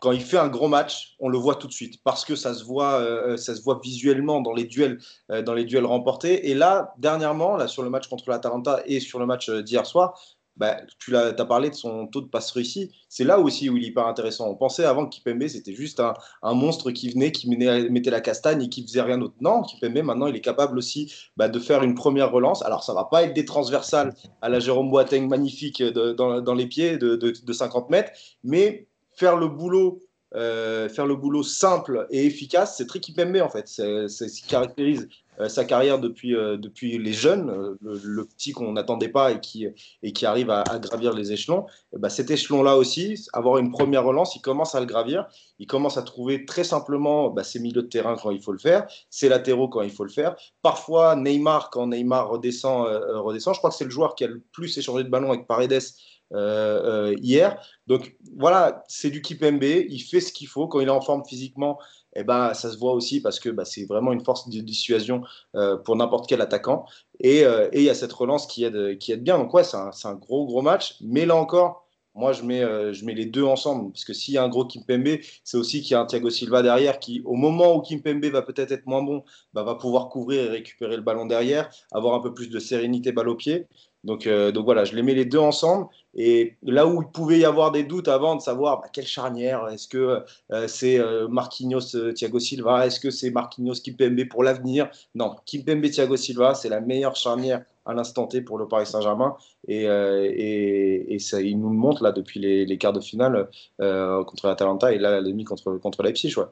quand il fait un gros match, on le voit tout de suite parce que ça se voit, euh, ça se voit visuellement dans les duels, euh, dans les duels remportés. Et là, dernièrement, là sur le match contre l'Atalanta et sur le match euh, d'hier soir, bah, tu as, parlé de son taux de passe réussi. C'est là aussi où il est hyper intéressant. On pensait avant que Kipembe, c'était juste un, monstre qui venait, qui mettait la castagne et qui faisait rien d'autre. Non, Kipembe, maintenant, il est capable aussi bah, de faire une première relance. Alors, ça va pas être des transversales à la Jérôme Boateng magnifique dans, les pieds de 50 mètres, mais faire le boulot, euh, faire le boulot simple et efficace, c'est Tricky Pembe en fait. C'est ce qui caractérise euh, sa carrière depuis, euh, depuis les jeunes, le, petit qu'on n'attendait pas et qui, et qui arrive à, gravir les échelons. Bah, cet échelon-là aussi, avoir une première relance, il commence à le gravir. Il commence à trouver très simplement bah, ses milieux de terrain quand il faut le faire, ses latéraux quand il faut le faire. Parfois, Neymar, quand Neymar redescend, redescend. je crois que c'est le joueur qui a le plus échangé de ballon avec Paredes euh, euh, hier. Donc voilà, c'est du Kipembe, il fait ce qu'il faut. Quand il est en forme physiquement, eh ben, ça se voit aussi parce que bah, c'est vraiment une force de dissuasion euh, pour n'importe quel attaquant. Et il y a cette relance qui aide, qui aide bien. Donc ouais, c'est un, gros, gros match. Mais là encore, moi, je mets, je mets les deux ensemble. Parce que s'il y a un gros Kimpembe, c'est aussi qu'il y a un Thiago Silva derrière qui, au moment où Kimpembe va peut-être être moins bon, bah, va pouvoir couvrir et récupérer le ballon derrière, avoir un peu plus de sérénité balle au pied. Donc, donc voilà, je les mets les deux ensemble. Et là où il pouvait y avoir des doutes avant de savoir bah, quelle charnière, est-ce que euh, c'est euh, Marquinhos euh, Thiago Silva, est-ce que c'est Marquinhos Kimpembe pour l'avenir? Non, Kimpembe Thiago Silva, c'est la meilleure charnière à l'instant T pour le Paris Saint-Germain. Et, et, ça, il nous le montre là depuis les, quarts de finale contre l'Atalanta et là la demi contre, contre Leipzig. Ouais.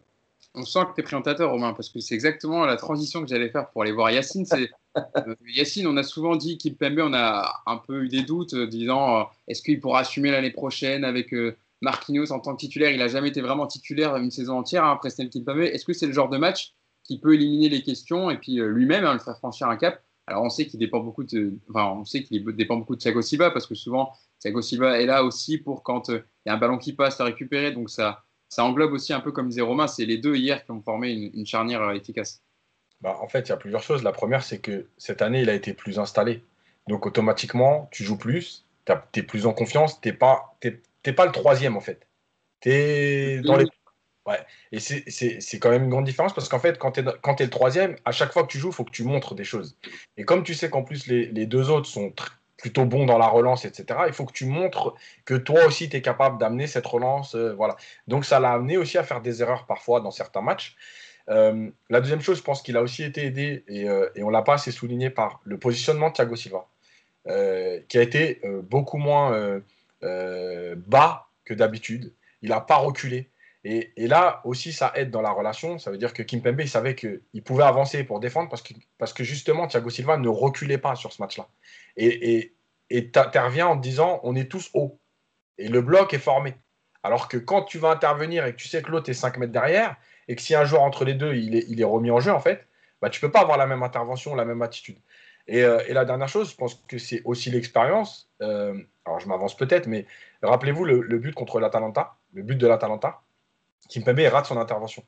On sent que tu es présentateur, Romain, parce que c'est exactement la transition que j'allais faire pour aller voir Yacine. Euh, Yacine, on a souvent dit qu'Ipembe, on a un peu eu des doutes, euh, disant euh, est-ce qu'il pourra assumer l'année prochaine avec Marquinhos en tant que titulaire? Il n'a jamais été vraiment titulaire une saison entière, hein, Presnel Kimpembe. Est-ce que c'est le genre de match qui peut éliminer les questions? Et puis lui-même hein, le faire franchir un cap alors on sait qu'il dépend beaucoup de, enfin on qu'il dépend beaucoup de Thiago Silva parce que souvent Thiago Silva est là aussi pour quand il y a un ballon qui passe à récupérer. Donc ça, ça englobe aussi un peu comme disait Romain, c'est les deux hier qui ont formé une, charnière efficace. Bah, en fait, il y a plusieurs choses. La première, c'est que cette année, il a été plus installé. Donc automatiquement, tu joues plus, tu es plus en confiance, tu n'es pas, pas le troisième en fait. Tu es dans les Ouais. Et c'est quand même une grande différence parce qu'en fait, quand tu es, es, le troisième, à chaque fois que tu joues, il faut que tu montres des choses. Et comme tu sais qu'en plus, les, les, deux autres sont plutôt bons dans la relance, etc., il faut que tu montres que toi aussi, tu es capable d'amener cette relance. Euh, voilà. Donc, ça l'a amené aussi à faire des erreurs parfois dans certains matchs. Euh, la deuxième chose, je pense qu'il a aussi été aidé, et, euh, on ne l'a pas assez souligné, par le positionnement de Thiago Silva, qui a été beaucoup moins bas que d'habitude. Il n'a pas reculé. Et, là aussi, ça aide dans la relation. Ça veut dire que Kim Pembe, il savait qu'il pouvait avancer pour défendre parce que, parce que justement, Thiago Silva ne reculait pas sur ce match-là. Et tu en te disant on est tous hauts. Et le bloc est formé. Alors que quand tu vas intervenir et que tu sais que l'autre est 5 mètres derrière, et que si un joueur entre les deux, il est, remis en jeu, en fait, bah, tu peux pas avoir la même intervention, la même attitude. Et, euh, la dernière chose, je pense que c'est aussi l'expérience. Euh, alors, je m'avance peut-être, mais rappelez-vous le, le, but contre l'Atalanta, le but de l'Atalanta. Kimpembe rate son intervention.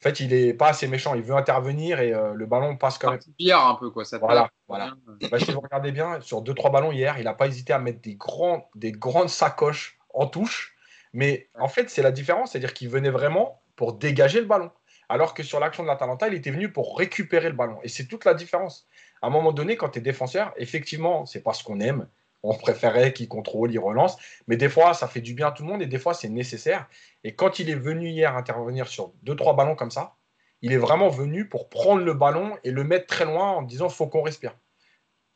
En fait, il est pas assez méchant. Il veut intervenir et euh, le ballon passe quand même. Billard un peu quoi. Ça voilà, voilà. Bah, si vous regardez bien, sur deux trois ballons hier, il n'a pas hésité à mettre des grands, des grandes sacoches en touche. Mais en fait, c'est la différence, c'est-à-dire qu'il venait vraiment pour dégager le ballon. Alors que sur l'action de l'Atalanta, il était venu pour récupérer le ballon. Et c'est toute la différence. À un moment donné, quand tu es défenseur, effectivement, c'est pas ce qu'on aime on préférait qu'il contrôle, il relance. Mais des fois, ça fait du bien à tout le monde et des fois, c'est nécessaire. Et quand il est venu hier intervenir sur deux, trois ballons comme ça, il est vraiment venu pour prendre le ballon et le mettre très loin en disant faut qu'on respire.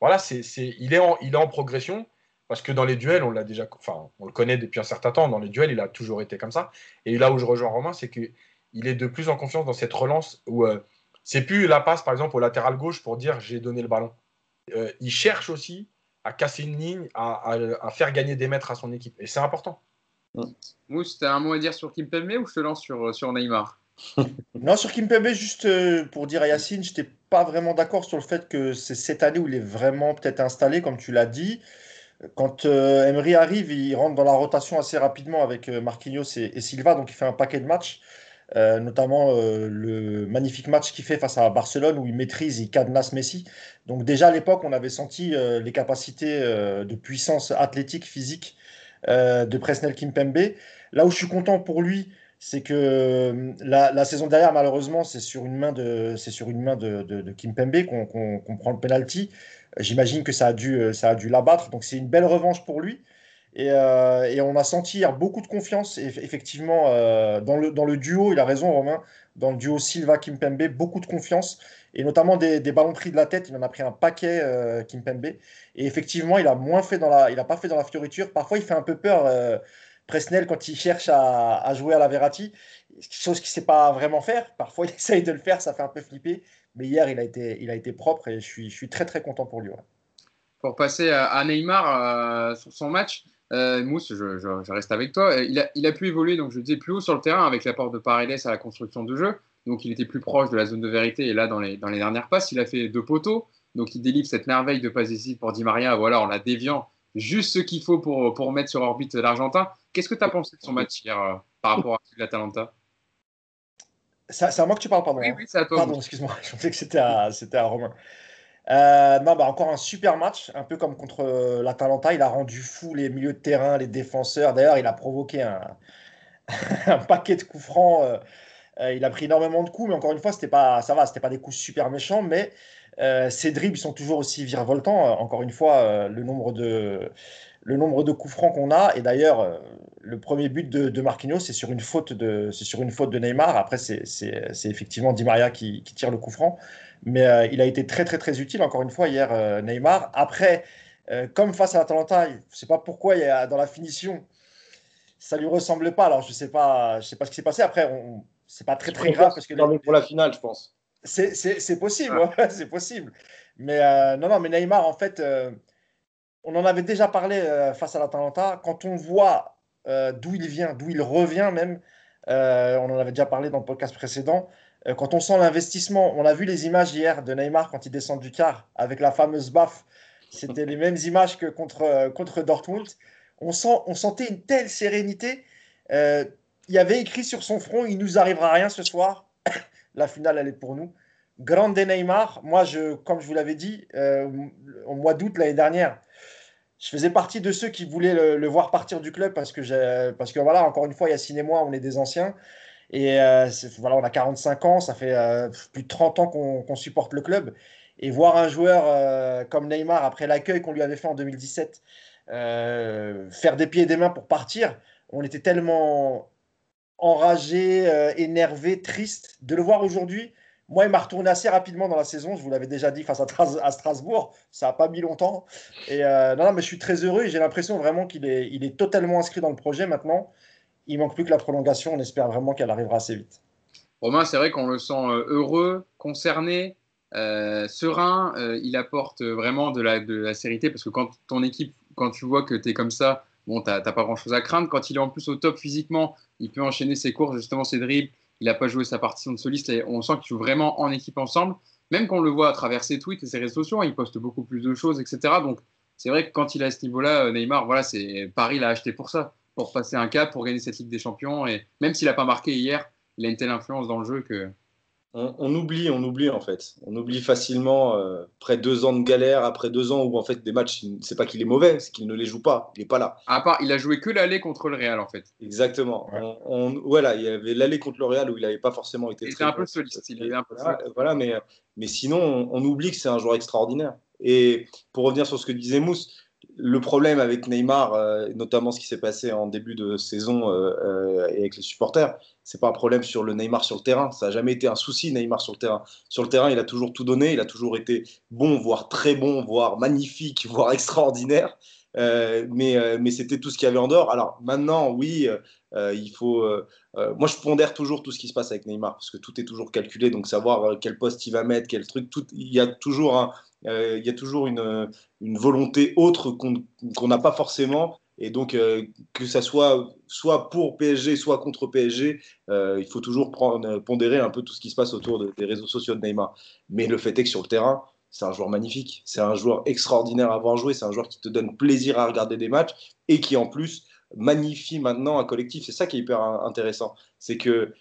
Voilà, c'est, il, est en, il est en progression parce que dans les duels, on l'a déjà, enfin, on le connaît depuis un certain temps. Dans les duels, il a toujours été comme ça. Et là où je rejoins Romain, c'est qu'il est de plus en confiance dans cette relance où euh, c'est plus la passe, par exemple, au latéral gauche pour dire j'ai donné le ballon. Euh, il cherche aussi à casser une ligne, à, faire gagner des mètres à son équipe. Et c'est important. Mousse, tu as un mot à dire sur Kimpembe ou je te lance sur, sur Neymar? Non, sur Kimpembe, juste euh, pour dire à Yacine, je n'étais pas vraiment d'accord sur le fait que c'est cette année où il est vraiment peut-être installé, comme tu l'as dit. Quand euh, Emery arrive, il rentre dans la rotation assez rapidement avec euh, Marquinhos et, Silva, donc il fait un paquet de matchs. Euh, notamment euh, le magnifique match qu'il fait face à Barcelone où il maîtrise, il cadenasse Messi. Donc déjà à l'époque, on avait senti euh, les capacités de puissance athlétique, physique de Presnel Kimpembe. Là où je suis content pour lui, c'est que la, saison dernière, malheureusement, c'est sur une main de, c'est sur une main de, Kimpembe qu'on prend le penalty. J'imagine que ça a dû, ça a dû l'abattre. Donc c'est une belle revanche pour lui. Euh, et, on a senti beaucoup de confiance, effectivement, euh, dans, le, dans le duo, il a raison Romain, dans le duo Silva-Kimpembe, beaucoup de confiance, et notamment des, ballons pris de la tête, il en a pris un paquet, euh, Kimpembe, et effectivement, il a moins fait dans la, il a pas fait dans la fioriture, parfois il fait un peu peur, Presnel, quand il cherche à, jouer à la Verratti, chose qu'il ne sait pas vraiment faire, parfois il essaye de le faire, ça fait un peu flipper, mais hier, il a été, il a été propre, et je suis, je suis très très content pour lui. Pour passer à Neymar, sur son match, euh, Mousse, je, reste avec toi. Il a, il a, pu évoluer, donc je disais, plus haut sur le terrain avec l'apport de Paredes à la construction de jeu. Donc il était plus proche de la zone de vérité. Et là, dans les, dans les dernières passes, il a fait deux poteaux. Donc il délivre cette merveille de passe ici pour Di Maria, voilà, en la déviant juste ce qu'il faut pour, pour mettre sur orbite l'Argentin. Qu'est-ce que tu as pensé de son match hier euh, par rapport à l'Atalanta? C'est à moi que tu parles, pardon. Oui, oui c'est à toi. Pardon, excuse-moi, je pensais que c'était à, à Romain. Euh, non, bah encore un super match, un peu comme contre euh, l'Atalanta. Il a rendu fou les milieux de terrain, les défenseurs. D'ailleurs, il a provoqué un, paquet de coups francs. Euh, il a pris énormément de coups, mais encore une fois, c'était pas, ça va, c'était pas des coups super méchants, mais ses dribbles sont toujours aussi virevoltants. encore une fois, le nombre de le nombre de coups francs qu'on a. Et d'ailleurs, le premier but de, Marquinhos, c'est sur une faute de, sur une faute de Neymar. Après, c'est effectivement Di Maria qui, qui, tire le coup franc. Mais euh, il a été très, très, très utile, encore une fois, hier, euh, Neymar. Après, euh, comme face à l'Atalanta, je ne sais pas pourquoi, il y a, dans la finition, ça ne lui ressemblait pas. Alors, je ne sais, pas, je sais pas ce qui s'est passé. Après, ce n'est pas très, très grave. Parce que pour la finale, je pense. C'est possible, c'est possible. Mais non, non, mais Neymar, en fait, on en avait déjà parlé face à l'Atalanta. Quand on voit d'où il vient, d'où il revient même, on en avait déjà parlé dans le podcast précédent. Euh, quand on sent l'investissement, on a vu les images hier de Neymar quand il descend du car avec la fameuse baffe. C'était les mêmes images que contre, euh, contre Dortmund, on, sent, on sentait une telle sérénité. Euh, il y avait écrit sur son front il nous arrivera rien ce soir. La finale, elle est pour nous. Grande Neymar, moi, comme je vous l'avais dit, euh, au mois d'août l'année dernière, je faisais partie de ceux qui voulaient le, voir partir du club parce que, parce que voilà, encore une fois, Yacine et moi, on est des anciens. Et euh, voilà, on a 45 ans, ça fait euh, plus de 30 ans qu'on supporte le club. Et voir un joueur comme Neymar, après l'accueil qu'on lui avait fait en 2017, faire des pieds et des mains pour partir, on était tellement enragé, énervé, triste de le voir aujourd'hui moi, il m'a retourné assez rapidement dans la saison. Je vous l'avais déjà dit face à, Strasbourg. Ça n'a pas mis longtemps. Et euh, non, mais je suis très heureux et j'ai l'impression vraiment qu'il est, il est totalement inscrit dans le projet maintenant. Il manque plus que la prolongation. On espère vraiment qu'elle arrivera assez vite. Romain, c'est vrai qu'on le sent euh, heureux, concerné, euh, serein. il apporte vraiment de la, de la sérénité parce que quand ton équipe, quand tu vois que tu es comme ça, bon, tu n'as pas grand-chose à craindre. Quand il est en plus au top physiquement, il peut enchaîner ses courses, justement ses dribbles il n'a pas joué sa partition de soliste et on sent qu'ils jouent vraiment en équipe ensemble. Même qu'on le voit à travers ses tweets et ses réseaux sociaux, hein, il poste beaucoup plus de choses, etc. Donc c'est vrai que quand il est à ce niveau-là, euh, Neymar, voilà, c'est Paris l'a acheté pour ça, pour passer un cap, pour gagner cette Ligue des Champions. Et même s'il n'a pas marqué hier, il a une telle influence dans le jeu que on, oublie, on oublie en fait. On oublie facilement, euh, après deux ans de galère, après deux ans où en fait des matchs, c'est pas qu'il est mauvais, c'est qu'il ne les joue pas, il n'est pas là. À part, il a joué que l'aller contre le Real en fait. Exactement. voilà, il y avait l'aller contre le Real où il n'avait pas forcément été. Il était un peu solide. voilà, mais, mais sinon, on, oublie que c'est un joueur extraordinaire. Et pour revenir sur ce que disait Mousse, le problème avec Neymar, euh, notamment ce qui s'est passé en début de saison euh, euh, avec les supporters, c'est pas un problème sur le Neymar sur le terrain. Ça n'a jamais été un souci Neymar sur le terrain. Sur le terrain, il a toujours tout donné, il a toujours été bon, voire très bon, voire magnifique, voire extraordinaire. mais c'était tout ce qu'il y avait en dehors. Alors maintenant, oui, il faut. moi, je pondère toujours tout ce qui se passe avec Neymar parce que tout est toujours calculé. Donc savoir quel poste il va mettre, quel truc, il y a toujours un, euh, il y a toujours une, volonté autre qu'on n'a pas forcément. Et donc, euh, que ça soit soit pour PSG, soit contre PSG, euh, il faut toujours prendre, pondérer un peu tout ce qui se passe autour des réseaux sociaux de Neymar. Mais le fait est que sur le terrain, c'est un joueur magnifique. C'est un joueur extraordinaire à avoir joué. C'est un joueur qui te donne plaisir à regarder des matchs et qui, en plus, magnifie maintenant un collectif. C'est ça qui est hyper intéressant. C'est que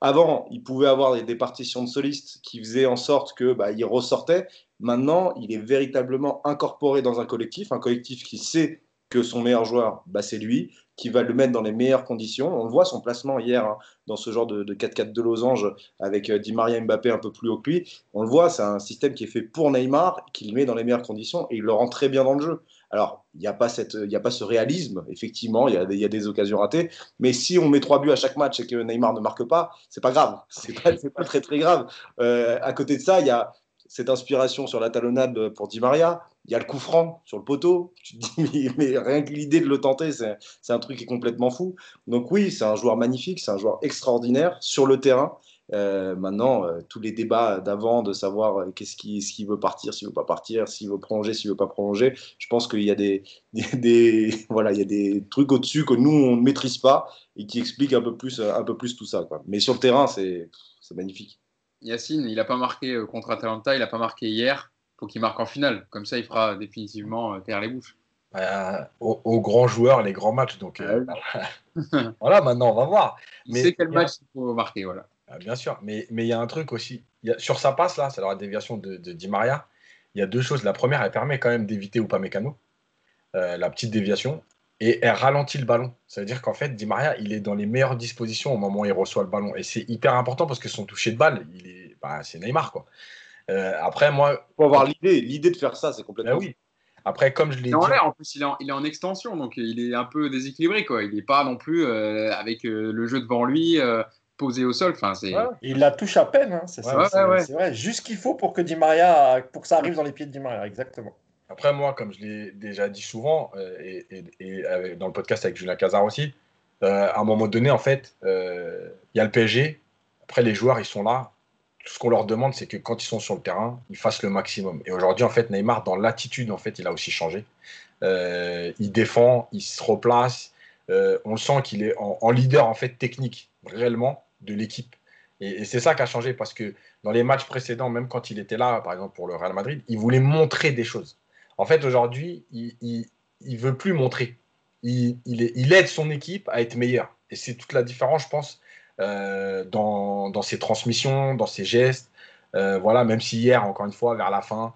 avant, il pouvait avoir des, partitions de solistes qui faisaient en sorte que bah, il ressortait. Maintenant, il est véritablement incorporé dans un collectif, un collectif qui sait que son meilleur joueur, bah, c'est lui, qui va le mettre dans les meilleures conditions. On voit son placement hier hein, dans ce genre de, 4-4 de losange avec euh, Di Maria Mbappé un peu plus haut que lui. On le voit, c'est un système qui est fait pour Neymar, qui le met dans les meilleures conditions et il le rend très bien dans le jeu. Alors, il n'y a, pas a pas ce réalisme, effectivement, il y, y a des occasions ratées, mais si on met trois buts à chaque match et que Neymar ne marque pas, c'est pas grave, c'est pas, pas très très grave. Euh, à côté de ça, il y a cette inspiration sur la talonnade pour Di Maria, il y a le coup franc sur le poteau. Tu te dis, mais, rien que l'idée de le tenter, c'est un truc qui est complètement fou. Donc oui, c'est un joueur magnifique, c'est un joueur extraordinaire sur le terrain. Euh, maintenant, euh, tous les débats d'avant, de savoir euh, qu'est-ce qui, ce veut partir, s'il veut pas partir, s'il veut prolonger, s'il veut pas prolonger, je pense qu'il y a des, des, voilà, il y a des trucs au-dessus que nous on ne maîtrise pas et qui expliquent un peu plus, un peu plus tout ça. Quoi. Mais sur le terrain, c'est magnifique. Yacine, il n'a pas marqué contre Atalanta, il n'a pas marqué hier. Faut qu'il marque en finale. Comme ça, il fera définitivement taire les bouches. Bah, aux, grands joueurs, les grands matchs. Donc voilà, maintenant on va voir. Mais c'est quel match il faut marquer, voilà. Ah, bien sûr, mais il y a un truc aussi. sur sa passe, là, c'est la déviation de, Di Maria. Il y a deux choses. La première, elle permet quand même d'éviter ou pas mécano, euh, la petite déviation, et elle ralentit le ballon. Ça veut dire qu'en fait, Di Maria, il est dans les meilleures dispositions au moment où il reçoit le ballon. Et c'est hyper important parce que son toucher de balle, il est, bah, c'est Neymar. Quoi. Euh, après, moi. Pour avoir l'idée, l'idée de faire ça, c'est complètement. Bah oui. Après, comme je l'ai dit. En l'air, en plus, il est en, il est en, extension, donc il est un peu déséquilibré. Quoi. Il n'est pas non plus euh, avec le jeu devant lui posé au sol. Enfin, c'est... il la touche à peine, hein. c'est, vrai. Juste ce qu'il faut pour que Di Maria, pour que ça arrive dans les pieds de Di Maria, exactement. Après, moi, comme je l'ai déjà dit souvent, euh, et, dans le podcast avec Julien Cazard aussi, euh, à un moment donné, en fait, euh, il y a le PSG. Après, les joueurs, ils sont là. Tout ce qu'on leur demande, c'est que quand ils sont sur le terrain, ils fassent le maximum. Et aujourd'hui, en fait, Neymar, dans l'attitude, en fait, il a aussi changé. il défend, il se replace. on le sent qu'il est en, en, leader, en fait, technique, réellement de l'équipe. Et, c'est ça qui a changé parce que dans les matchs précédents, même quand il était là, par exemple pour le Real Madrid, il voulait montrer des choses. En fait, aujourd'hui, il, il, veut plus montrer. il, il, aide son équipe à être meilleur. Et c'est toute la différence, je pense, euh, dans, dans, ses transmissions, dans ses gestes. Euh, voilà, même si hier, encore une fois, vers la fin,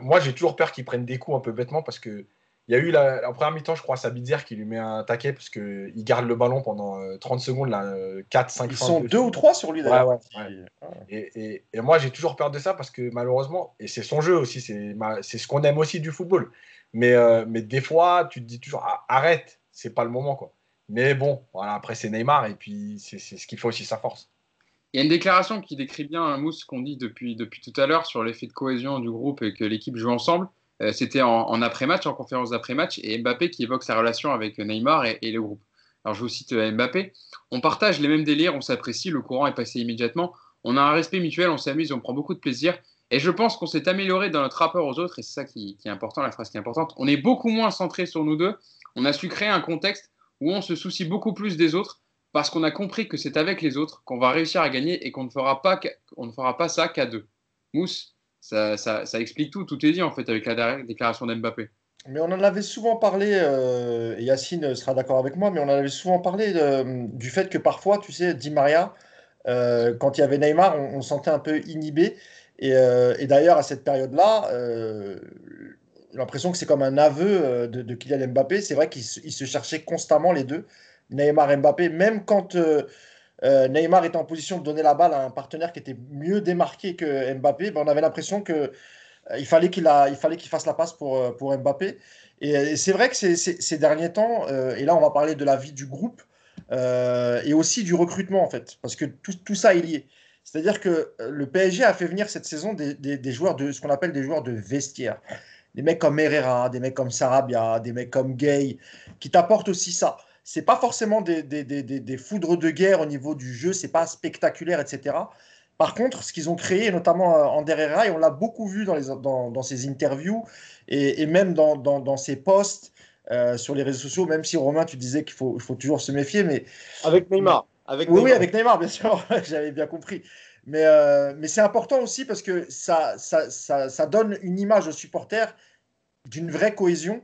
moi j'ai toujours peur qu'il prenne des coups un peu bêtement parce que il y a eu la, en première mi-temps, je crois, Sabitzer qui lui met un taquet parce qu'il garde le ballon pendant 30 euh, secondes, là, 4, 5 Ils sont deux ou trois sur lui d'ailleurs. et, et, moi j'ai toujours peur de ça parce que malheureusement, et c'est son jeu aussi, c'est ce qu'on aime aussi du football. Mais, mais des fois, tu te dis toujours ah, arrête, c'est pas le moment. quoi. Mais bon, voilà, après c'est Neymar et puis c'est ce qui fait aussi sa force. Il y a une déclaration qui décrit bien, un Mousse, qu'on dit depuis, depuis tout à l'heure sur l'effet de cohésion du groupe et que l'équipe joue ensemble. Euh, c'était en, après-match, en conférence d'après-match, et Mbappé qui évoque sa relation avec Neymar et, le groupe. Alors je vous cite euh, Mbappé. On partage les mêmes délires, on s'apprécie, le courant est passé immédiatement. On a un respect mutuel, on s'amuse, on prend beaucoup de plaisir. Et je pense qu'on s'est amélioré dans notre rapport aux autres, et c'est ça qui, est important, la phrase qui est importante. On est beaucoup moins centré sur nous deux. On a su créer un contexte où on se soucie beaucoup plus des autres parce qu'on a compris que c'est avec les autres qu'on va réussir à gagner et qu'on ne ne fera pas ça qu'à deux. Mousse, ça, explique tout, tout est dit en fait avec la déclaration d'Mbappé. Mais on en avait souvent parlé, euh, et Yacine sera d'accord avec moi, mais on en avait souvent parlé euh, du fait que parfois, tu sais, Di Maria, euh, quand il y avait Neymar, on, sentait un peu inhibé. Et, et d'ailleurs, à cette période-là, l'impression que c'est comme un aveu de, de Kylian Mbappé. C'est vrai qu'ils se cherchaient constamment les deux. Neymar et Mbappé, même quand euh, euh, Neymar était en position de donner la balle à un partenaire qui était mieux démarqué que Mbappé, ben, on avait l'impression qu'il euh, il fallait qu'il qu'il fasse la passe pour, pour Mbappé. Et, c'est vrai que ces derniers temps, et là on va parler de la vie du groupe, et aussi du recrutement en fait, parce que tout, tout ça est lié. C'est-à-dire que le PSG a fait venir cette saison des, des, joueurs de ce qu'on appelle des joueurs de vestiaire. Des mecs comme Herrera, des mecs comme Sarabia, des mecs comme Gay, qui t'apportent aussi ça c'est pas forcément des, des, des, des, foudres de guerre au niveau du jeu, c'est pas spectaculaire, etc. Par contre, ce qu'ils ont créé, notamment en euh, Herrera, et on l'a beaucoup vu dans, les, dans, dans ses interviews et, et même dans, ses posts euh, sur les réseaux sociaux, même si Romain, tu disais qu'il faut, toujours se méfier. Mais... Avec Neymar. Avec oui, oui, avec Neymar, bien sûr, j'avais bien compris. Mais, euh, mais c'est important aussi parce que ça, ça, ça, ça donne une image aux supporters d'une vraie cohésion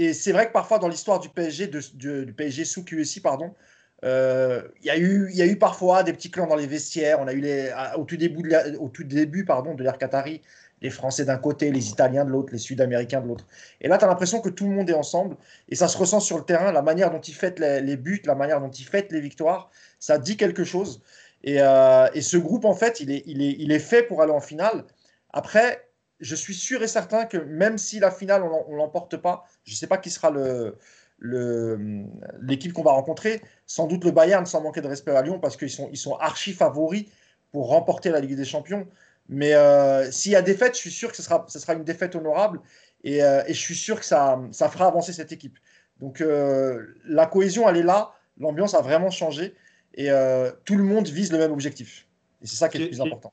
et c'est vrai que parfois dans l'histoire du PSG, de, du PSG sous QSI, pardon, euh, il y, a eu, y a eu parfois des petits clans dans les vestiaires. On a eu les, au tout début, de au tout début pardon, de l'ère Qatari, les Français d'un côté, les Italiens de l'autre, les Sud-Américains de l'autre. Et là, tu as l'impression que tout le monde est ensemble et ça se ressent sur le terrain. La manière dont ils fêtent les, buts, la manière dont ils fêtent les victoires, ça dit quelque chose. Et, euh, et ce groupe, en fait, il est, il, est, il est fait pour aller en finale. Après, je suis sûr et certain que même si la finale, on ne l'emporte pas, je ne sais pas qui sera le, l'équipe qu'on va rencontrer. Sans doute le Bayern, sans manquer de respect à Lyon, parce qu'ils sont, ils sont archi favoris pour remporter la Ligue des Champions. Mais euh, s'il y a défaite, je suis sûr que ce sera, ce sera une défaite honorable. Et, euh, et, je suis sûr que ça, ça fera avancer cette équipe. Donc euh, la cohésion, elle est là. L'ambiance a vraiment changé. Et tout le monde vise le même objectif. Et c'est ça qui est le plus important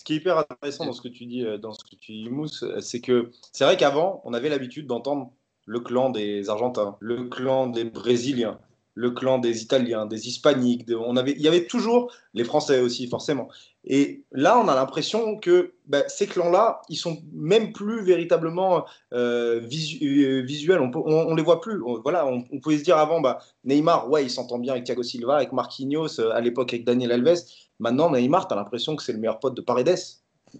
ce qui est hyper intéressant dans ce que tu dis, euh, dans ce que tu dis, Mousse, euh, c'est que c'est vrai qu'avant, on avait l'habitude d'entendre le clan des Argentins, le clan des Brésiliens, le clan des Italiens, des Hispaniques. on avait, il y avait toujours les Français aussi, forcément. Et là, on a l'impression que ben, ces clans-là, ils sont même plus véritablement euh, visuels. On, ne les voit plus. voilà, on, pouvait se dire avant, bah, Neymar, ouais, il s'entend bien avec Thiago Silva, avec Marquinhos, à l'époque avec Daniel Alves. Maintenant, Neymar, tu as l'impression que c'est le meilleur pote de Paredes,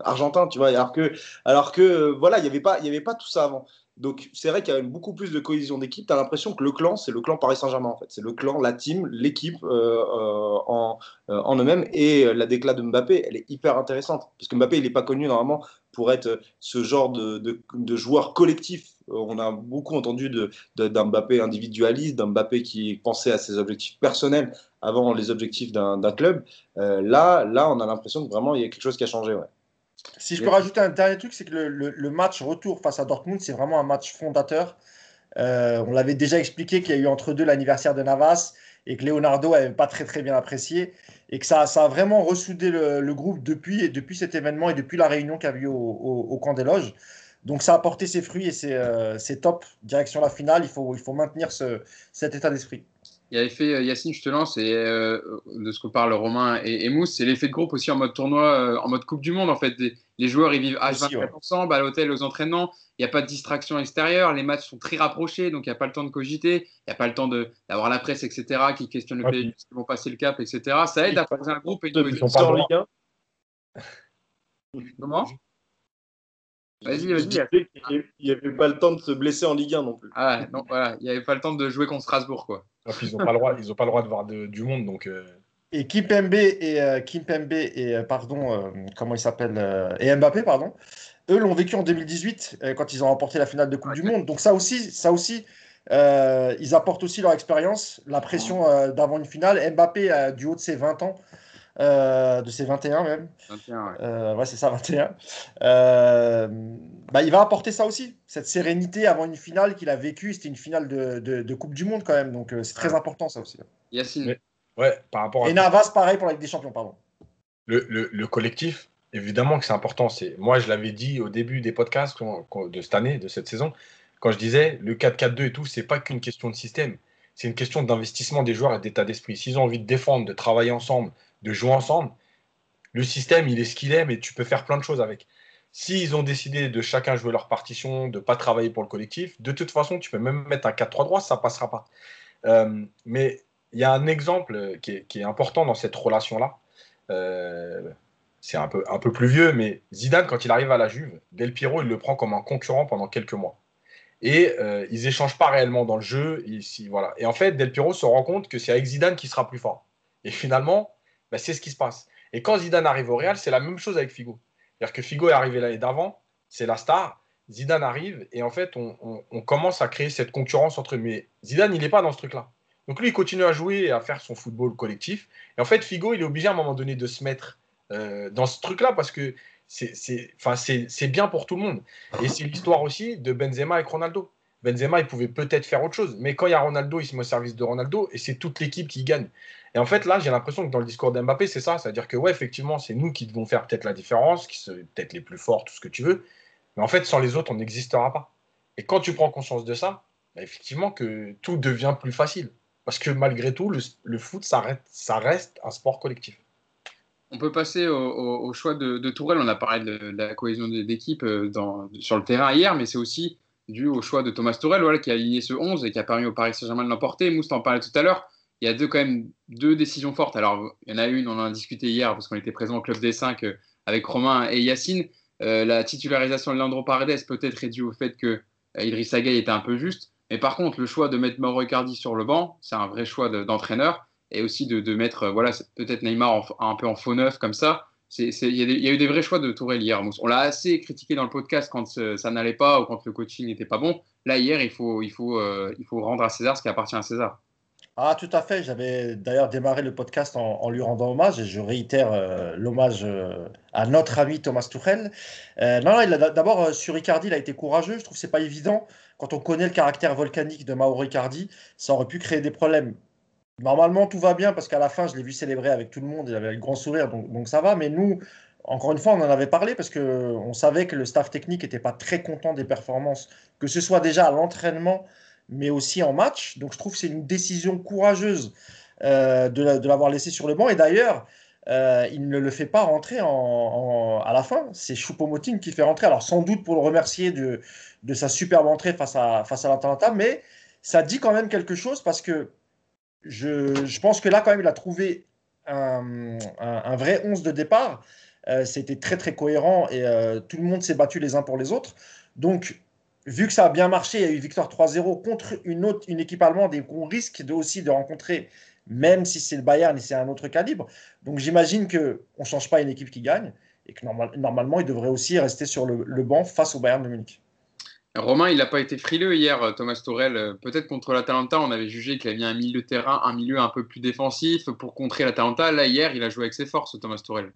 argentin, tu vois. Alors que, alors que voilà, il n'y avait, pas, avait pas tout ça avant. Donc, c'est vrai qu'il y a beaucoup plus de cohésion d'équipe. Tu as l'impression que le clan, c'est le clan Paris Saint-Germain, en fait. C'est le clan, la team, l'équipe euh, euh, en, euh, en eux-mêmes. Et la déclat de Mbappé, elle est hyper intéressante. Parce que Mbappé, il n'est pas connu normalement pour être ce genre de, de, joueur collectif. On a beaucoup entendu d'un Mbappé individualiste, d'un Mbappé qui pensait à ses objectifs personnels avant les objectifs d'un club. là, là, on a l'impression que vraiment, il y a quelque chose qui a changé. Si je peux rajouter un dernier truc, c'est que le, match retour face à Dortmund, c'est vraiment un match fondateur. Euh, on l'avait déjà expliqué qu'il y a eu entre deux l'anniversaire de Navas et que Leonardo n'avait pas très très bien apprécié et que ça, ça a vraiment ressoudé le, groupe depuis, depuis cet événement et depuis la réunion qu'il y a eu au, camp des loges. Donc ça a porté ses fruits et c'est euh, top. Direction la finale, il faut, il faut maintenir ce, cet état d'esprit. Il avait fait, euh, Yacine, je te lance, et euh, de ce que parle Romain et, Mousse, c'est l'effet de groupe aussi en mode tournoi, euh, en mode Coupe du Monde. En fait, les joueurs ils vivent H24 ensemble, à l'hôtel, aux entraînements. Il n'y a pas de distraction extérieure. Les matchs sont très rapprochés, donc il n'y a pas le temps de cogiter. Il n'y a pas le temps d'avoir la presse, etc., qui questionne le pays, qui vont passer le cap, etc. Ça aide à poser un groupe et une 1 Comment? Vas-y, vas-y. Il n'y avait pas le temps de se blesser en Ligue 1 non plus. Ah, non, voilà. Il n'y avait pas le temps de jouer contre Strasbourg, quoi. Ils n'ont pas, le droit, ils pas le droit de voir du monde, donc. Euh. Et Kimpembe et euh, Kimpembe et euh, pardon, comment il s'appelle et Mbappé, pardon. Eux l'ont vécu en 2018 quand ils ont remporté la finale de Coupe du Monde. Donc ça aussi, ça aussi, ils apportent aussi leur expérience, la pression d'avant une finale. Mbappé, du haut de ses 20 ans, euh, de ses 21 même. 21, ouais. Euh, ouais c'est ça, 21. Euh, bah, il va apporter ça aussi, cette sérénité avant une finale qu'il a vécue. C'était une finale de, de, Coupe du Monde quand même, donc c'est très important ça aussi. Yacine. ouais, par rapport à... Et Navas, pareil pour la Ligue des Champions, pardon. Le, le, le collectif, évidemment que c'est important. C'est Moi, je l'avais dit au début des podcasts de cette année, de cette saison, quand je disais le 4-4-2 et tout, c'est pas qu'une question de système. C'est une question d'investissement des joueurs et d'état d'esprit. S'ils ont envie de défendre, de travailler ensemble, de jouer ensemble. Le système, il est ce qu'il est, mais tu peux faire plein de choses avec. S'ils ont décidé de chacun jouer leur partition, de ne pas travailler pour le collectif, de toute façon, tu peux même mettre un 4-3 droit, ça ne passera pas. Euh, mais il y a un exemple qui est, important dans cette relation-là. Euh, c'est un peu, un peu plus vieux, mais Zidane, quand il arrive à la Juve, Del Piero, il le prend comme un concurrent pendant quelques mois. Et euh, ils échangent pas réellement dans le jeu. Ici, voilà. Et en fait, Del Piero se rend compte que c'est avec Zidane qui sera plus fort. Et finalement, bah, c'est ce qui se passe. Et quand Zidane arrive au Real, c'est la même chose avec Figo. C'est-à-dire que Figo est arrivé l'année d'avant, c'est la star. Zidane arrive et en fait, on, commence à créer cette concurrence entre eux. Mais Zidane, il n'est pas dans ce truc-là. Donc lui, il continue à jouer et à faire son football collectif. Et en fait, Figo, il est obligé à un moment donné de se mettre euh, dans ce truc-là parce que c'est bien pour tout le monde. Et c'est l'histoire aussi de Benzema et Ronaldo. Benzema, il pouvait peut-être faire autre chose, mais quand il y a Ronaldo, il se met au service de Ronaldo et c'est toute l'équipe qui gagne. Et en fait, là, j'ai l'impression que dans le discours d'Mbappé, c'est ça. C'est-à-dire que, ouais, effectivement, c'est nous qui devons faire peut-être la différence, qui sont peut-être les plus forts, tout ce que tu veux. Mais en fait, sans les autres, on n'existera pas. Et quand tu prends conscience de ça, bah, effectivement, que tout devient plus facile. Parce que malgré tout, le, foot, ça reste, ça reste, un sport collectif. On peut passer au, choix de, de, Tourelle. On a parlé de, la cohésion d'équipe euh, sur le terrain hier, mais c'est aussi dû au choix de Thomas Tourelle, voilà, qui a aligné ce 11 et qui a permis au Paris Saint-Germain de l'emporter. Mousse en parlait tout à l'heure il y a deux, quand même deux décisions fortes. Alors, il y en a une, on en a discuté hier parce qu'on était présent au Club des 5 euh, avec Romain et Yacine. Euh, la titularisation de Leandro Paredes peut-être est due au fait que euh, Idriss était un peu juste. Mais par contre, le choix de mettre Mauro Icardi sur le banc, c'est un vrai choix d'entraîneur. et aussi de, mettre voilà, peut-être Neymar un peu en faux neuf comme ça. Il y, a eu des vrais choix de Tourelle hier. On l'a assez critiqué dans le podcast quand ça n'allait pas ou quand le coaching n'était pas bon. Là, hier, il faut, il, faut, il faut rendre à César ce qui appartient à César. Ah, tout à fait. J'avais d'ailleurs démarré le podcast en, lui rendant hommage et je réitère euh, l'hommage euh, à notre ami Thomas Tuchel. Euh, non, d'abord sur Icardi, il a été courageux. Je trouve que c'est pas évident quand on connaît le caractère volcanique de Mauro Icardi. Ça aurait pu créer des problèmes. Normalement, tout va bien parce qu'à la fin, je l'ai vu célébrer avec tout le monde. Il avait le grand sourire, donc, donc ça va. Mais nous, encore une fois, on en avait parlé parce qu'on savait que le staff technique n'était pas très content des performances, que ce soit déjà à l'entraînement mais aussi en match. Donc je trouve que c'est une décision courageuse euh, de l'avoir laissé sur le banc. Et d'ailleurs, euh, il ne le fait pas rentrer à la fin. C'est Choupo-Moting qui fait rentrer. Alors sans doute pour le remercier de, sa superbe entrée face à, face à l'Atalanta, mais ça dit quand même quelque chose parce que je, pense que là, quand même, il a trouvé un, vrai 11 de départ. Euh, c'était très très cohérent et tout le monde s'est battu les uns pour les autres. Donc vu que ça a bien marché, il y a eu victoire 3-0 contre une, autre, une équipe allemande et qu'on risque de, aussi de rencontrer, même si c'est le Bayern et c'est un autre calibre. Donc j'imagine qu'on ne change pas une équipe qui gagne et que normalement, il devrait aussi rester sur le, banc face au Bayern de Munich. Romain, il n'a pas été frileux hier, Thomas Tourel. Peut-être contre l'Atalanta, on avait jugé qu'il avait un milieu de terrain, un milieu un peu plus défensif pour contrer l'Atalanta. Là, hier, il a joué avec ses forces, Thomas Tourel.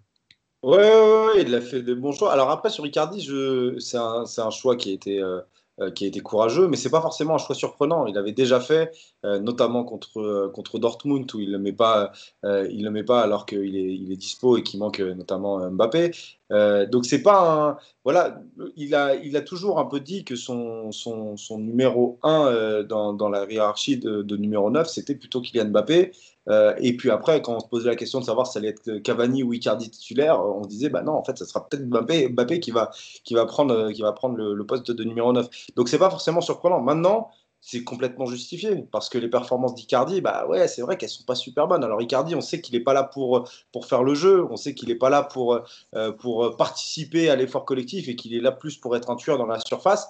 Ouais, il a fait de bons choix. Alors après, sur Ricardi, je... c'est un, choix qui a été euh, euh, qui courageux, mais c'est pas forcément un choix surprenant. Il avait déjà fait, notamment contre, euh, contre Dortmund, où il ne le met pas, il le met pas alors qu'il est, il est dispo et qu'il manque notamment Mbappé. Euh, donc c'est pas un voilà il a il a toujours un peu dit que son son, numéro 1 euh, dans, dans, la hiérarchie de, numéro 9 c'était plutôt Kylian Mbappé. Euh, et puis après quand on se posait la question de savoir si ça allait être Cavani ou Icardi titulaire on se disait bah non en fait ça sera peut-être Mbappé, Mbappé qui va qui va prendre qui va prendre le, le poste de numéro 9 donc c'est pas forcément surprenant. Maintenant c'est complètement justifié parce que les performances d'Icardi, bah ouais, c'est vrai qu'elles sont pas super bonnes. Alors Icardi, on sait qu'il n'est pas là pour, pour faire le jeu, on sait qu'il n'est pas là pour, euh, pour participer à l'effort collectif et qu'il est là plus pour être un tueur dans la surface.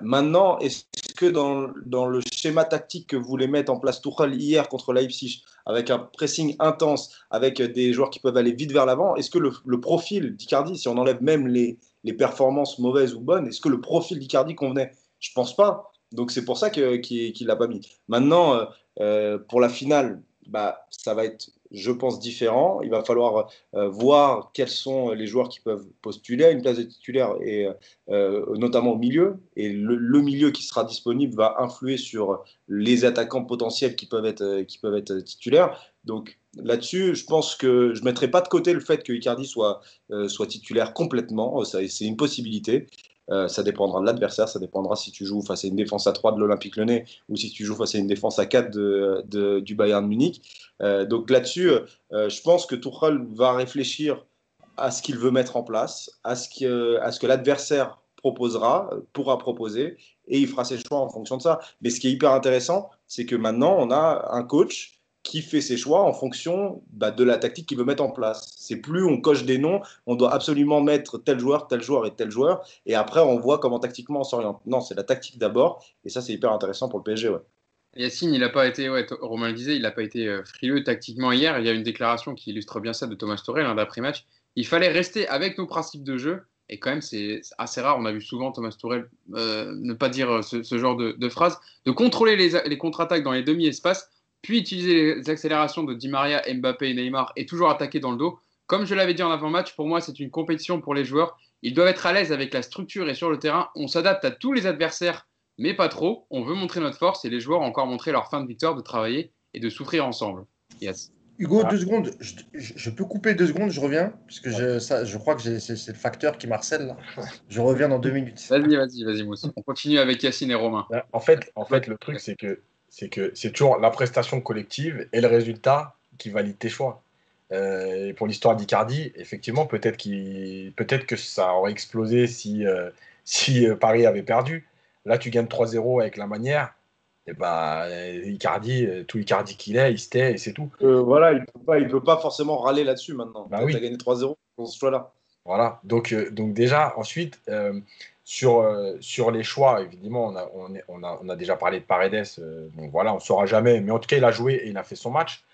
Maintenant, est-ce que dans, dans, le schéma tactique que voulait mettre en place Tuchel hier contre Leipzig, avec un pressing intense, avec des joueurs qui peuvent aller vite vers l'avant, est-ce que le, le profil d'Icardi, si on enlève même les, les performances mauvaises ou bonnes, est-ce que le profil d'Icardi convenait? Je pense pas. Donc c'est pour ça qu'il ne l'a pas mis. Maintenant, euh, euh, pour la finale, bah, ça va être, je pense, différent. Il va falloir euh, voir quels sont les joueurs qui peuvent postuler à une place de titulaire, et, notamment au milieu. Et le, milieu qui sera disponible va influer sur les attaquants potentiels qui peuvent être, qui peuvent être titulaires. Donc là-dessus, je pense que je ne mettrai pas de côté le fait que Icardi soit, soit titulaire complètement. C'est une possibilité. Euh, ça dépendra de l'adversaire, ça dépendra si tu joues face à une défense à 3 de l'Olympique Lyonnais ou si tu joues face à une défense à 4 de, du Bayern Munich. Euh, donc là-dessus, euh, je pense que Tuchel va réfléchir à ce qu'il veut mettre en place, à ce que, à ce que l'adversaire proposera, pourra proposer, et il fera ses choix en fonction de ça. Mais ce qui est hyper intéressant, c'est que maintenant, on a un coach qui fait ses choix en fonction bah, de la tactique qu'il veut mettre en place. C'est plus on coche des noms, on doit absolument mettre tel joueur, tel joueur et tel joueur, et après on voit comment tactiquement on s'oriente. Non, c'est la tactique d'abord, et ça c'est hyper intéressant pour le PSG. Ouais. Yacine, il n'a pas été, ouais, Romain le disait, il n'a pas été euh, frileux tactiquement hier. Il y a une déclaration qui illustre bien ça de Thomas Torel hein, d'après-match. Il fallait rester avec nos principes de jeu. Et quand même, c'est assez rare. On a vu souvent Thomas Tourel euh, ne pas dire ce, genre de, de, phrase. De contrôler les, les contre-attaques dans les demi-espaces puis utiliser les accélérations de Di Maria, Mbappé et Neymar et toujours attaquer dans le dos. Comme je l'avais dit en avant-match, pour moi, c'est une compétition pour les joueurs. Ils doivent être à l'aise avec la structure et sur le terrain. On s'adapte à tous les adversaires, mais pas trop. On veut montrer notre force et les joueurs ont encore montré leur fin de victoire de travailler et de souffrir ensemble. Yes. Hugo, ah. deux secondes. Je, peux couper deux secondes, je reviens, parce que je, ça, je crois que c'est le facteur qui marcelle. Je reviens dans deux minutes. Vas-y, vas-y, vas-y, Mousse. On continue avec Yacine et Romain. En fait, en fait le truc, c'est que c'est que c'est toujours la prestation collective et le résultat qui valide tes choix. Euh, et pour l'histoire d'Icardi, effectivement, peut-être peut que ça aurait explosé si, euh, si euh, Paris avait perdu. Là, tu gagnes 3-0 avec la manière. Et bah, Icardi, tout Icardi qu'il est, il se tait et c'est tout. voilà, il ne peut, pas forcément râler là-dessus maintenant. Bah tu as gagné 3-0 pour ce choix-là. Voilà, donc, donc déjà, ensuite, sur, euh, sur les choix, évidemment, on a, on, a, on a, déjà parlé de Paredes, euh, donc voilà, on ne saura jamais, mais en tout cas, il a joué et il a fait son match.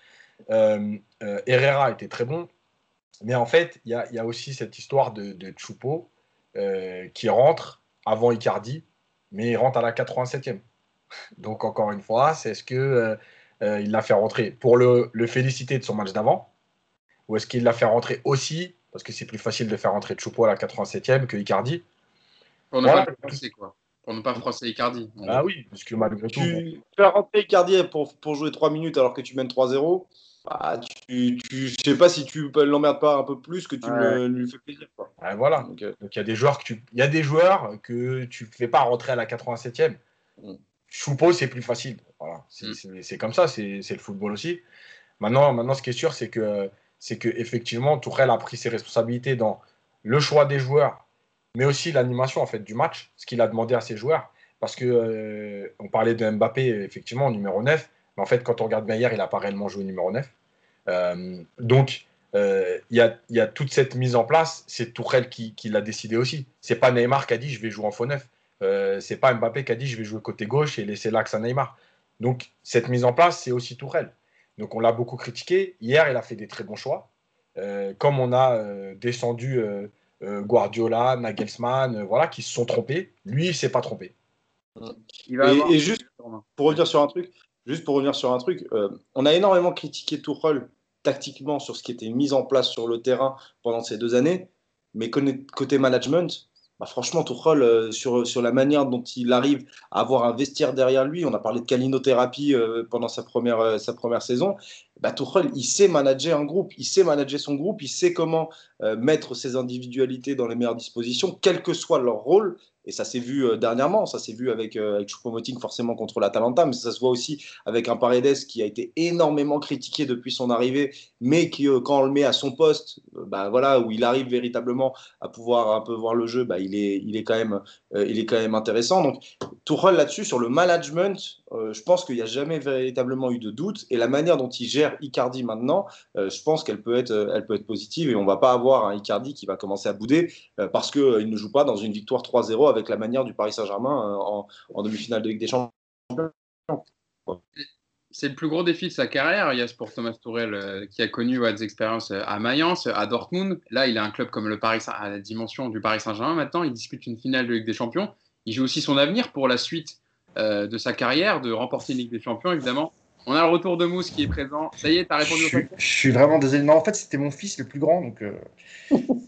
Euh, Herrera était très bon, mais en fait, il y a, y a, aussi cette histoire de, de Choupo qui rentre avant Icardi, mais il rentre à la 87e. Donc, encore une fois, c'est qu'il il l'a fait rentrer pour le, le féliciter de son match d'avant, ou est-ce qu'il l'a fait rentrer aussi, parce que c'est plus facile de faire rentrer Choupo à la 87e que Icardi pour ne pas froisser, quoi. Pour ne pas froisser Icardi. Ah oui, parce que malgré tout. Tu fais rentrer Icardi pour, pour jouer 3 minutes alors que tu mènes 3-0. Bah, tu, tu, je sais pas si tu l'emmerdes pas un peu plus que tu lui fais plaisir. Quoi. voilà. Euh, Donc il y a des joueurs que tu, il y a des joueurs que tu fais pas rentrer à la 87e. Mm. Choupo c'est plus facile. Voilà. Mm. C'est comme ça, c'est le football aussi. Maintenant, maintenant, ce qui est sûr, c'est que c'est que effectivement, Tourelle a pris ses responsabilités dans le choix des joueurs mais aussi l'animation en fait du match, ce qu'il a demandé à ses joueurs. Parce que euh, on parlait de Mbappé effectivement numéro 9, mais en fait quand on regarde bien hier, il n'a pas réellement joué numéro 9. Euh, donc euh, il y, a, y, a, toute cette mise en place, c'est Tourelle qui, qui l'a décidé aussi. C'est pas Neymar qui a dit je vais jouer en faux neuf. c'est pas Mbappé qui a dit je vais jouer côté gauche et laisser l'axe à Neymar. Donc cette mise en place, c'est aussi Tourelle. Donc on l'a beaucoup critiqué. Hier, il a fait des très bons choix. comme on a descendu euh, Guardiola, Nagelsmann, euh, voilà, qui se sont trompés. Lui, il s'est pas trompé. et, juste pour revenir sur un truc, juste pour revenir sur un truc, euh, on a énormément critiqué Tuchel tactiquement sur ce qui était mis en place sur le terrain pendant ces deux années, mais côté management, bah franchement, Tuchel, sur, sur la manière dont il arrive à avoir un vestiaire derrière lui, on a parlé de calinothérapie pendant sa première, sa première saison, bah, il sait manager un groupe, il sait manager son groupe, il sait comment euh, mettre ses individualités dans les meilleures dispositions, quel que soit leur rôle. Et ça s'est vu euh, dernièrement, ça s'est vu avec, euh, Choupo-Moting forcément contre l'Atalanta, mais ça se voit aussi avec un Paredes qui a été énormément critiqué depuis son arrivée, mais qui, euh, quand on le met à son poste, euh, bah, voilà, où il arrive véritablement à pouvoir un peu voir le jeu, bah, il, est, il, est quand même, il est quand même intéressant. Donc Tourelle là-dessus, sur le management, euh, je pense qu'il n'y a jamais véritablement eu de doute. Et la manière dont il gère Icardi maintenant, euh, je pense qu'elle peut, être, positive. Et on ne va pas avoir un Icardi qui va commencer à bouder euh, parce qu'il ne joue pas dans une victoire 3-0 avec la manière du Paris Saint-Germain en, demi-finale de Ligue des Champions. C'est le plus gros défi de sa carrière, Yas, pour Thomas Tourel, qui a connu des expériences à Mayence, à Dortmund. Là, il a un club comme le Paris à la dimension du Paris Saint-Germain. Maintenant, il dispute une finale de Ligue des Champions. Il joue aussi son avenir pour la suite euh, de sa carrière, de remporter une Ligue des Champions, évidemment. On a le retour de Mousse qui est présent. Ça y est, t'as Je répondu au suis, question je suis vraiment désolé. Non, en fait, c'était mon fils le plus grand, donc euh,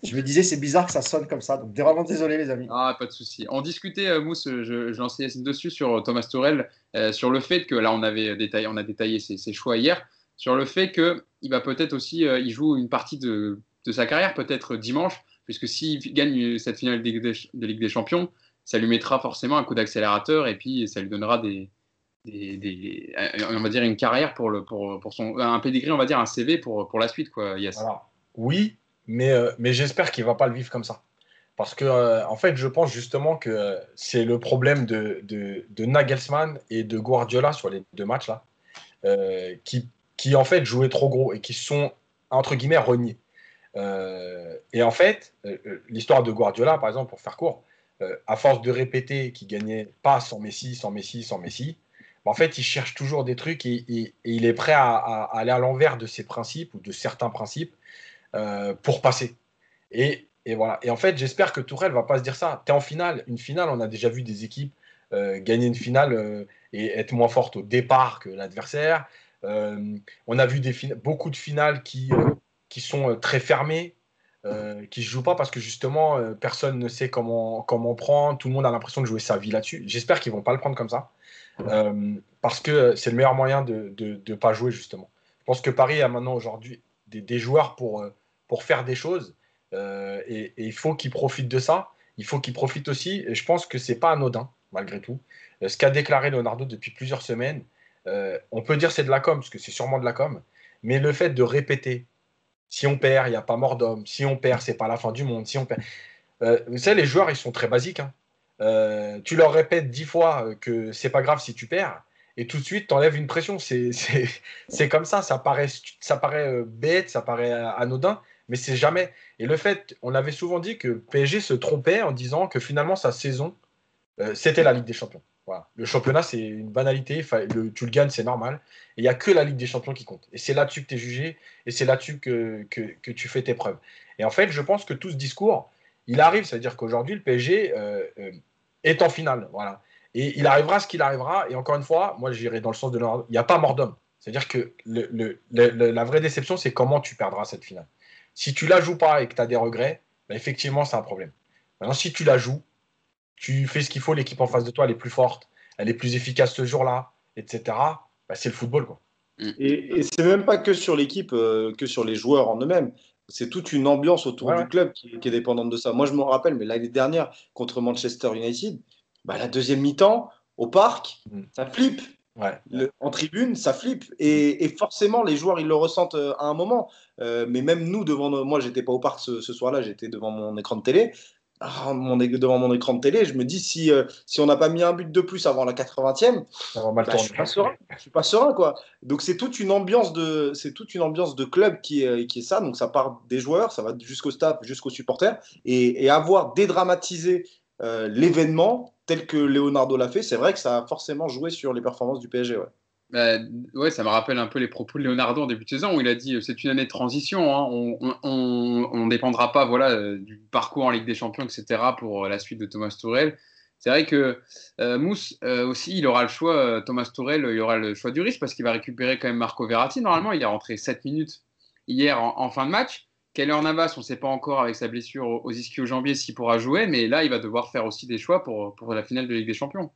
je me disais, c'est bizarre que ça sonne comme ça. Donc, vraiment désolé, les amis. Ah, pas de souci. On discutait, euh, Mousse, je, je lançais dessus sur euh, Thomas Torel, euh, sur le fait que là, on avait détaillé, on a détaillé ses, ses choix hier, sur le fait que il va peut-être aussi, il joue une partie de, de sa carrière, peut-être dimanche, puisque s'il gagne cette finale de Ligue des Champions, ça lui mettra forcément un coup d'accélérateur et puis ça lui donnera des, on va dire une carrière pour le, pour, pour son, un pedigree, on va dire un CV pour, pour la suite, quoi. Oui, mais, euh, mais j'espère qu'il va pas le vivre comme ça. Parce que, euh, en fait, je pense justement que c'est le problème de, de, de Nagelsmann et de Guardiola sur les deux matchs là, euh, qui, qui en fait jouaient trop gros et qui sont, entre guillemets, reniés. Et en fait, l'histoire de Guardiola, par exemple, pour faire court, euh, à force de répéter qu'il gagnait pas sans Messi, sans Messi, sans Messi, bah, en fait, il cherche toujours des trucs et, il est prêt à, aller à l'envers de ses principes ou de certains principes euh, pour passer. Et, voilà. Et en fait, j'espère que Tourelle va pas se dire ça. Tu es en finale. Une finale, on a déjà vu des équipes euh, gagner une finale et être moins fortes au départ que l'adversaire. On a vu beaucoup de finales qui, sont très fermées, euh, qui ne se jouent pas parce que justement, euh, personne ne sait comment, comment prendre. Tout le monde a l'impression de jouer sa vie là-dessus. J'espère qu'ils vont pas le prendre comme ça. Euh, parce que c'est le meilleur moyen de ne pas jouer, justement. Je pense que Paris a maintenant aujourd'hui des, des joueurs pour, pour faire des choses. Et, il faut qu'ils profitent de ça. Il faut qu'ils profitent aussi. Et je pense que c'est pas anodin, malgré tout. Ce qu'a déclaré Leonardo depuis plusieurs semaines, on peut dire c'est de la com, parce que c'est sûrement de la com. Mais le fait de répéter, si on perd, il n'y a pas mort d'homme. Si on perd, c'est pas la fin du monde. Si on perd, Euh, vous savez, les joueurs, ils sont très basiques. hein. Euh, tu leur répètes dix fois euh, que c'est pas grave si tu perds, et tout de suite, tu enlèves une pression. C'est- comme ça. Ça paraît, ça paraît euh, bête, ça paraît anodin, mais c'est jamais. Et le fait, on avait souvent dit que PSG se trompait en disant que finalement sa saison, c'était la Ligue des Champions. Le championnat, c'est une banalité. le- tu le gagnes, c'est normal. Et il n'y a que la Ligue des Champions qui compte. Et c'est là-dessus que tu es jugé, et c'est là-dessus que, que, tu fais tes preuves. Et en fait, je pense que tout ce discours, il arrive, c'est-à-dire qu'aujourd'hui, le PSG euh, euh, est en finale. Voilà. Et il arrivera ce qu'il arrivera. Et encore une fois, moi, j'irai dans le sens de Leonardo. Il n'y a pas mort d'homme. C'est-à-dire que la vraie déception, c'est comment tu perdras cette finale. Si tu la joues pas et que tu as des regrets, ben, effectivement, c'est un problème. Maintenant, si tu la joues, tu fais ce qu'il faut, l'équipe en face de toi, elle est plus forte, elle est plus efficace ce jour-là, etc. Ben, c'est le football, quoi. Et, et c'est même pas que sur l'équipe, euh, que sur les joueurs en eux-mêmes. C'est toute une ambiance autour Ouais, du club qui, qui est dépendante de ça. Moi, je me rappelle, mais l'année dernière, contre Manchester United, bah, la deuxième mi-temps, au parc, Mm. ça flippe. Ouais. Le- en tribune, ça flippe. Et, et forcément, les joueurs, ils le ressentent euh, à un moment. Euh, mais même nous, devant nos- moi, j'étais pas au parc ce, ce soir-là, j'étais devant mon écran de télé. Ah, mon, devant mon écran de télé, je me dis si, euh, si on n'a pas mis un but de plus avant la 80e, Ça va mal bah, je suis pas serein. Je suis pas serein, quoi. Donc c'est toute une ambiance de, c'est toute une ambiance de club qui est, qui est ça. Donc ça part des joueurs, ça va jusqu'au staff, jusqu'aux supporters, et, et avoir dédramatisé euh, l'événement tel que Leonardo l'a fait, c'est vrai que ça a forcément joué sur les performances du PSG. Ouais. Bah, ouais, ça me rappelle un peu les propos de Leonardo en début de saison où il a dit euh, c'est une année de transition, hein, on ne dépendra pas voilà, euh, du parcours en Ligue des Champions, etc. pour euh, la suite de Thomas Tourel. C'est vrai que euh, Mousse aussi, il aura le choix, Thomas Tourel, il aura le choix du risque parce qu'il va récupérer quand même Marco Verratti. Normalement, il est rentré 7 minutes hier en, fin de match. Keller Navas, on ne sait pas encore avec sa blessure aux ischio-jambiers s'il pourra jouer, mais là, il va devoir faire aussi des choix pour, pour la finale de Ligue des Champions.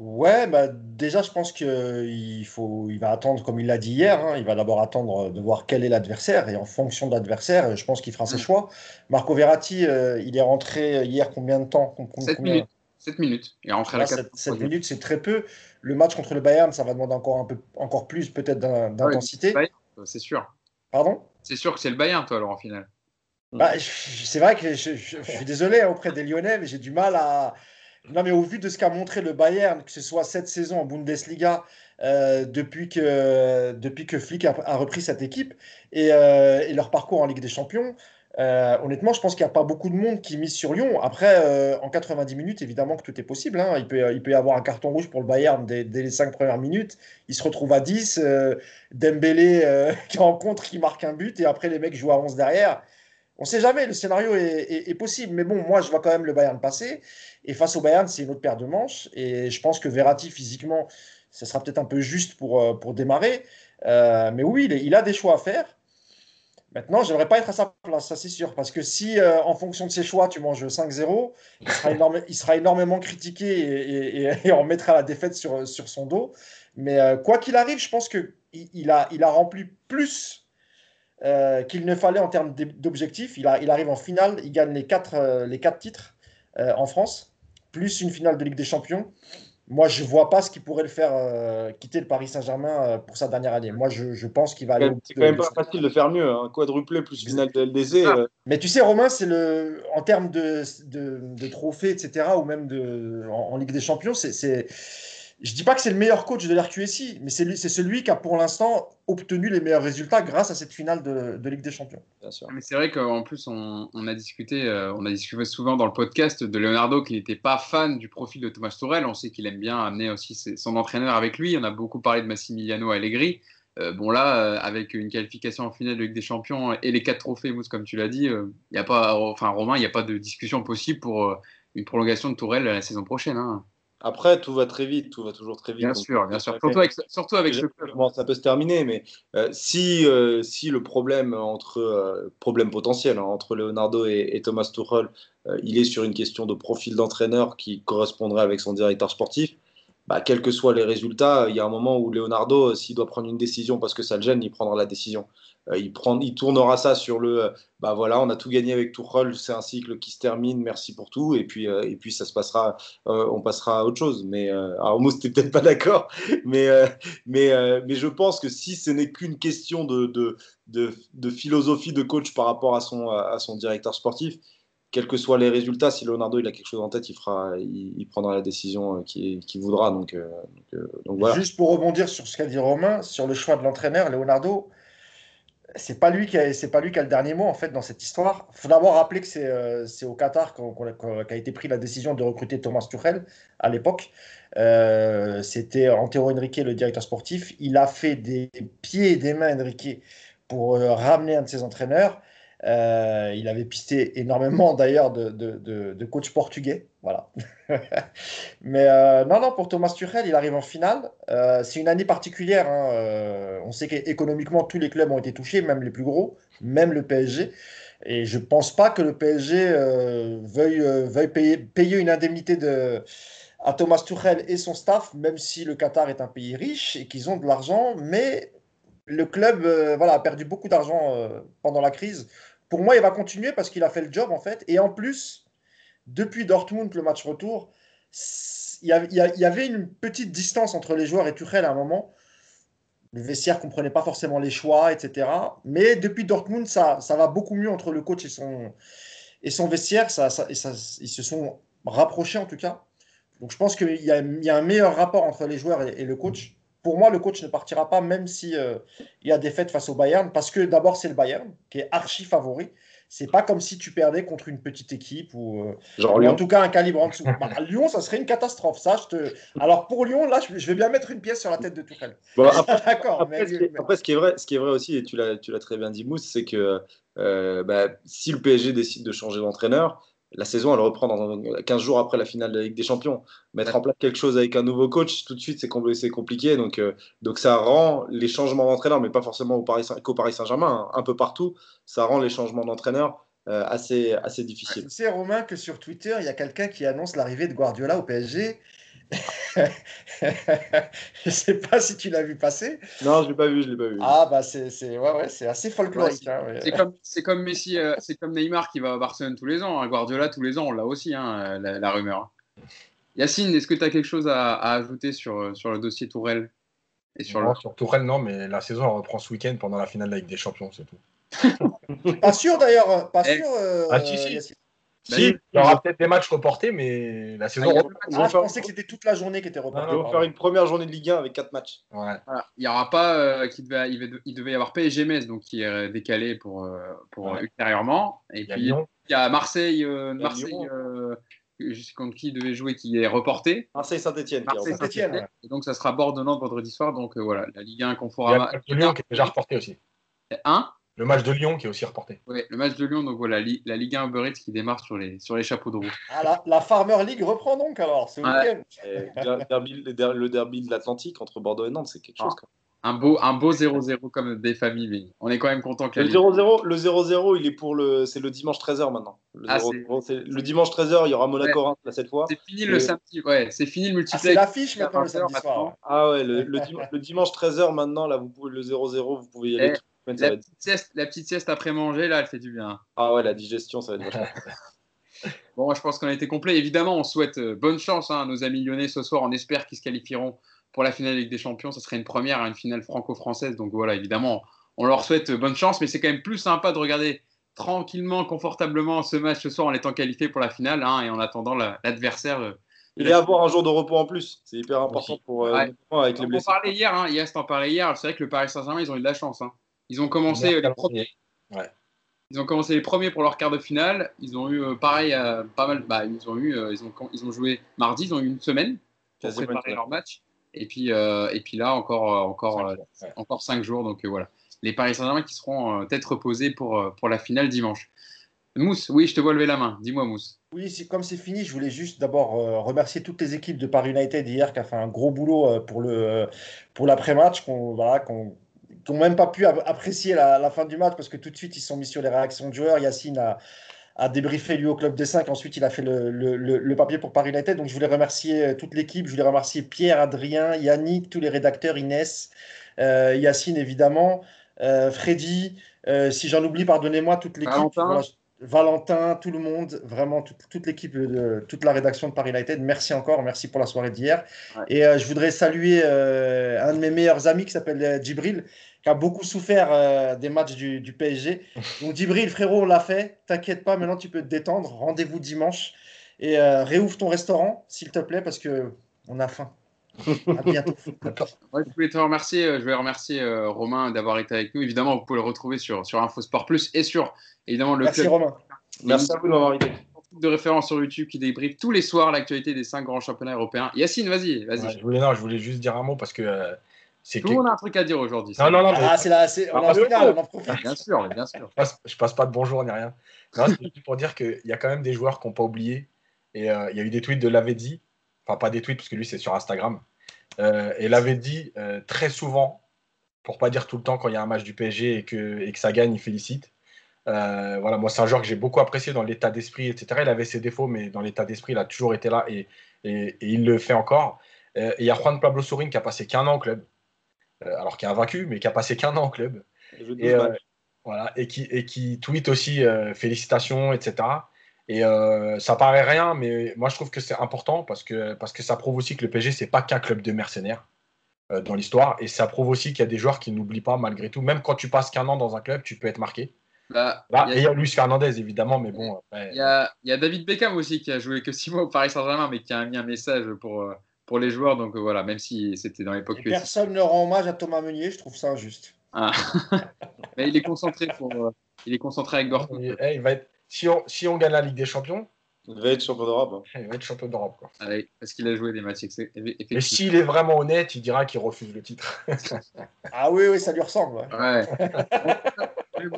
Ouais, bah déjà, je pense qu'il faut, il va attendre, comme il l'a dit hier, hein, il va d'abord attendre de voir quel est l'adversaire et en fonction de l'adversaire, je pense qu'il fera ses mm. choix. Marco Verratti, euh, il est rentré hier combien de temps? 7 minutes. 7 minutes. Il est rentré à la 7, 7 minutes, c'est très peu. Le match contre le Bayern, ça va demander encore un peu, encore plus peut-être d'intensité. c'est sûr. Pardon? C'est sûr que c'est le Bayern, toi, alors en finale. Bah, c'est vrai que je, je suis désolé hein, auprès des Lyonnais, mais j'ai du mal à non, mais au vu de ce qu'a montré le Bayern, que ce soit cette saison en Bundesliga, euh, depuis, que, depuis que Flick a, repris cette équipe, euh, et, leur parcours en Ligue des Champions, euh, honnêtement, je pense qu'il n'y a pas beaucoup de monde qui mise sur Lyon. Après, en 90 minutes, évidemment que tout est possible. Hein. Il, peut, il peut y avoir un carton rouge pour le Bayern dès, les 5 premières minutes. Il se retrouve à 10. Dembélé qui rencontre, qui marque un but, et après, les mecs jouent à 11 derrière. On ne sait jamais, le scénario est, possible. Mais bon, moi, je vois quand même le Bayern passer. Et face au Bayern, c'est une autre paire de manches. Et je pense que Verratti, physiquement, ça sera peut-être un peu juste pour, euh, pour démarrer. Euh, mais oui, il, a des choix à faire. Maintenant, j'aimerais pas être à sa place, ça c'est sûr. Parce que si, euh, en fonction de ses choix, tu manges 5-0, il, sera énormément critiqué et, on mettra la défaite sur, sur son dos. Mais quoi qu'il arrive, je pense qu'il il a, il a rempli plus qu'il ne fallait en termes d'objectifs. Il, il, arrive en finale, il gagne les quatre, les quatre titres. Euh, en France, plus une finale de Ligue des Champions. Moi, je ne vois pas ce qui pourrait le faire euh, quitter le Paris Saint-Germain euh, pour sa dernière année. Moi, je, pense qu'il va aller. C'est quand même pas facile de faire mieux. Hein. Quadruplé plus finale de LDC. Ah. Mais tu sais, Romain, c'est le en termes de, de, trophées, etc., ou même de, en, en Ligue des Champions, c'est je dis pas que c'est le meilleur coach de l'RQSI, mais c'est celui qui a pour l'instant obtenu les meilleurs résultats grâce à cette finale de, Ligue des Champions. Mais c'est vrai qu'en plus, on, a discuté, euh, on a discuté souvent dans le podcast de Leonardo qui n'était pas fan du profil de Thomas Tourel. On sait qu'il aime bien amener aussi son entraîneur avec lui. On a beaucoup parlé de Massimiliano Allegri. Euh, bon là, euh, avec une qualification en finale de Ligue des Champions et les quatre trophées, Mousse, comme tu l'as dit, il y a pas, enfin Romain, il n'y a pas de discussion possible pour une prolongation de Tourelle la saison prochaine. Hein. Après, tout va très vite, tout va toujours très vite. Bien sûr, bien sûr. Surtout avec, surtout avec ce club. ça peut se terminer, mais euh, si, euh, si le problème entre euh, problème potentiel hein, entre Leonardo et, Thomas Tuchel, il est sur une question de profil d'entraîneur qui correspondrait avec son directeur sportif, bah, quels que soient les résultats, il y a un moment où Leonardo, s'il doit prendre une décision parce que ça le gêne, il prendra la décision. Euh, il, prend, il tournera ça sur le euh, bah voilà, on a tout gagné avec Tuchel, c'est un cycle qui se termine, merci pour tout, et puis, euh, et puis ça se passera, on passera à autre chose. Mais alors, Mousse, t'es peut-être pas d'accord, mais, mais, mais je pense que si ce n'est qu'une question de, de, de, philosophie de coach par rapport à son, à son directeur sportif, quels que soient les résultats, si Leonardo il a quelque chose en tête, il, fera, il, prendra la décision qu'il voudra. Donc, donc, voilà. Juste pour rebondir sur ce qu'a dit Romain, sur le choix de l'entraîneur, Leonardo, c'est pas lui qui c'est pas lui qui a le dernier mot en fait dans cette histoire. Faut d'abord rappeler que c'est, euh, au Qatar qu'a été pris la décision de recruter Thomas Tuchel à l'époque. Euh, c'était Antero Henrique, le directeur sportif. Il a fait des pieds et des mains Henrique pour euh, ramener un de ses entraîneurs. Euh, il avait pisté énormément d'ailleurs de, de, coachs portugais. Voilà. Mais euh, non, non, pour Thomas Tuchel, il arrive en finale. Euh, c'est une année particulière. Hein. on sait qu'économiquement, tous les clubs ont été touchés, même les plus gros, même le PSG. Et je ne pense pas que le PSG veuille, payer, une indemnité de, à Thomas Tuchel et son staff, même si le Qatar est un pays riche et qu'ils ont de l'argent. Mais le club a perdu beaucoup d'argent pendant la crise pour moi, il va continuer parce qu'il a fait le job, en fait. Et en plus, depuis Dortmund, le match retour, il y, avait une petite distance entre les joueurs et Tuchel à un moment. Le vestiaire comprenait pas forcément les choix, etc. Mais depuis Dortmund, ça, ça va beaucoup mieux entre le coach et son, et son vestiaire. Ça, ils se sont rapprochés, en tout cas. Donc, je pense qu'il y, a un meilleur rapport entre les joueurs et le coach pour moi, le coach ne partira pas, même si euh, il y a des fêtes face au Bayern, parce que d'abord c'est le Bayern qui est archi favori. C'est pas comme si tu perdais contre une petite équipe ou, euh, en tout cas un calibre en dessous. Bah, Lyon, ça serait une catastrophe. Ça, je te... Alors pour Lyon, là, je vais bien mettre une pièce sur la tête de Tourelle. D'accord. Après, ce, qui est vrai, ce qui est vrai aussi, et tu l'as très bien dit, Mousse, c'est que euh, bah, si le PSG décide de changer d'entraîneur, la saison, elle reprend dans 15 jours après la finale de la Ligue des Champions. Mettre en place quelque chose avec un nouveau coach, tout de suite, c'est compliqué. Donc, euh, donc ça rend les changements d'entraîneur, mais pas forcément qu'au Paris Saint-Germain, hein, un peu partout, ça rend les changements d'entraîneur euh, assez, assez difficiles. Tu sais, Romain, que sur Twitter, il y a quelqu'un qui annonce l'arrivée de Guardiola au PSG. je sais pas si tu l'as vu passer. Non, je l'ai pas vu, je l'ai pas vu. Ah bah c'est c'est ouais, ouais, c'est assez folklorique. Ouais, hein, C'est comme, c'est comme Messi, euh, c'est comme Neymar qui va à Barcelone tous les ans. hein. Guardiola tous les ans, on l'a aussi, hein, la, la rumeur. Yacine, est-ce que tu as quelque chose à, à ajouter sur, euh, sur le dossier Tourelle et sur le... Non, sur Tourelle, non, mais la saison elle reprend ce week-end pendant la finale de la Ligue des Champions, c'est tout. Pas sûr d'ailleurs, pas Eh. sûr. euh, Ah, si, si. Yacine. Bah, si, il y aura peut-être des matchs reportés, mais la saison Ah. Ils Ah, je faire- pensais que c'était toute la journée qui était reportée. Vont pardon. faire une première journée de Ligue 1 avec 4 matchs. Ouais. Voilà. Il n'y aura pas, euh, il, devait, il devait y avoir PSG Metz, donc qui est décalé pour, euh, pour Ouais. euh, ultérieurement. Et Il y a puis Lyon. il y a Marseille, euh, Marseille, Lyon. je sais contre qui il devait jouer, qui est reporté. Marseille-Saint-Etienne. Marseille, Saint-Étienne. Et donc ça sera Bordeaux-Nantes vendredi soir. Donc euh, voilà, la Ligue 1 Il y a Conforama. Lyon qui est déjà reporté aussi. 1. Le match de Lyon qui est aussi reporté. Ouais, le match de Lyon, donc voilà, li- la Ligue 1 Uber Eats qui démarre sur les, sur les chapeaux de roue. Ah, la, la Farmer League reprend donc alors ce Ouais. week-end. Et derby- le der- le derby de l'Atlantique entre Bordeaux et Nantes, c'est quelque chose. quoi. Un beau un beau 0-0 comme des familles, mais on est quand même content que la Le Ligue 0-0, le 0-0, il est pour le, c'est le dimanche 13h maintenant. Le, Ah, 0-0, c'est- le dimanche 13h, il y aura Monaco-Reims là, cette fois. C'est fini le Et- samedi, ouais, c'est fini le Ah, multiplayer. c'est l'affiche maintenant le 20 samedi soir. maintenant. Ah ouais, le, le dim- le dimanche 13h maintenant, là, vous pouvez, le 0-0, vous pouvez y aller. Eh, la La être- petite, sieste, la petite sieste après manger, là, elle fait du bien. Ah ouais, la digestion, ça va être. Bon, moi, je pense qu'on a été complet. Évidemment, on souhaite euh, bonne chance hein, à nos amis lyonnais ce soir. On espère qu'ils se qualifieront pour la finale Ligue des Champions. Ça serait une première, une finale franco-française. Donc voilà, évidemment, on leur souhaite euh, bonne chance. Mais c'est quand même plus sympa de regarder tranquillement, confortablement ce match ce soir en étant qualifié pour la finale hein, et en attendant la- l'adversaire. euh, de Et la- avoir un jour de repos en plus, c'est hyper important pour euh, Ouais. avec les On en blessés. parlait hier, hein, Yes t'en parlais hier. C'est vrai que le Paris Saint-Germain, ils ont eu de la chance. hein. Ils ont commencé euh, les premiers. Ouais. Ils ont commencé les premiers pour leur quart de finale. Ils ont eu euh, pareil, euh, pas mal. Bah, ils ont eu, euh, ils ont, ils ont joué mardi. Ils ont eu une semaine pour Quasiment préparer leur match. Et puis, euh, et puis là encore, encore, Cinq jours, ouais. encore cinq jours. Donc euh, voilà, les Paris Saint-Germain qui seront euh, peut-être reposés pour euh, pour la finale dimanche. Mousse, oui, je te vois lever la main. Dis-moi, Mousse. Oui, comme c'est fini, je voulais juste d'abord euh, remercier toutes les équipes de Paris United hier qui a fait un gros boulot euh, pour le pour l'après-match, qu'on voilà, qu'on n'ont même pas pu ap- apprécier la, la fin du match parce que tout de suite ils sont mis sur les réactions de joueurs. Yacine a, a débriefé lui au club des 5, ensuite il a fait le, le- papier pour Paris United. Donc je voulais remercier euh, toute l'équipe, je voulais remercier Pierre, Adrien, Yannick, tous les rédacteurs, Inès, euh, Yacine évidemment, euh, Freddy. Euh, si j'en oublie, pardonnez-moi, toute l'équipe. Valentin. Voilà, Valentin, tout le monde, vraiment toute, toute l'équipe, de, toute la rédaction de Paris United. Merci encore, merci pour la soirée d'hier. Ouais. Et euh, je voudrais saluer euh, un de mes meilleurs amis qui s'appelle Djibril, qui a beaucoup souffert euh, des matchs du, du PSG. Donc Djibril, frérot, on l'a fait. T'inquiète pas, maintenant tu peux te détendre. Rendez-vous dimanche et euh, réouvre ton restaurant, s'il te plaît, parce que on a faim. À bientôt. Ouais, je voulais te remercier. euh, Je voulais remercier euh, Romain d'avoir été avec nous. Évidemment, vous pouvez le retrouver sur sur InfoSport Plus et sur évidemment le Merci club Romain. Merci à vous de m'avoir invité. de référence sur YouTube qui débriefe tous les soirs l'actualité des cinq grands championnats européens. Yacine, vas-y, vas-y. Ouais, je, voulais, non, je voulais juste dire un mot parce que euh, Tout le monde a un truc à dire aujourd'hui. Non, non, non, mais Ah, c'est là, c'est, on Ah, en finale, on en profite. Bien sûr, bien sûr. je passe, je passe pas de bonjour ni rien. Non, c'est juste pour dire qu'il y a quand même des joueurs qui n'ont pas oublié. Et euh, il y a eu des tweets de Lavezzi, enfin pas des tweets parce que lui c'est sur Instagram. Euh, et Lavezzi, euh, très souvent, pour pas dire tout le temps quand il y a un match du PSG et que, et que ça gagne, il félicite. Euh, voilà, moi c'est un joueur que j'ai beaucoup apprécié dans l'état d'esprit, etc. Il avait ses défauts, mais dans l'état d'esprit, il a toujours été là et, et- et il le fait encore. Euh, et il y a Juan Pablo Sorin qui a passé qu'un an au club, alors qu'il a vaincu, mais qui a passé qu'un an au club. Et, 12 euh, voilà, et, qui, et qui tweet aussi euh, félicitations, etc. Et euh, ça paraît rien, mais moi je trouve que c'est important parce que, parce que ça prouve aussi que le PSG, c'est pas qu'un club de mercenaires euh, dans l'histoire. Et ça prouve aussi qu'il y a des joueurs qui n'oublient pas malgré tout. Même quand tu passes qu'un an dans un club, tu peux être marqué. Bah, Là, il et y il a- y a Luis Fernandez, évidemment, mais bon. Il y, a, il y a David Beckham aussi qui a joué que six mois au Paris Saint-Germain, mais qui a mis un message pour, euh, pour les joueurs. Donc euh, voilà, même si c'était dans l'époque personne ne rend hommage à Thomas Meunier, je trouve ça injuste. Ah. mais il est concentré pour, euh, il est concentré avec Dortmund. il- eh, il va être, si, on, si on gagne la Ligue des Champions, Il va être champion d'Europe. hein. il va être champion d'Europe. quoi. Allez, parce qu'il a joué des matchs effectivement. s'il est vraiment honnête, il dira qu'il refuse le titre. Ah oui, oui, ça lui ressemble. ouais. Ouais.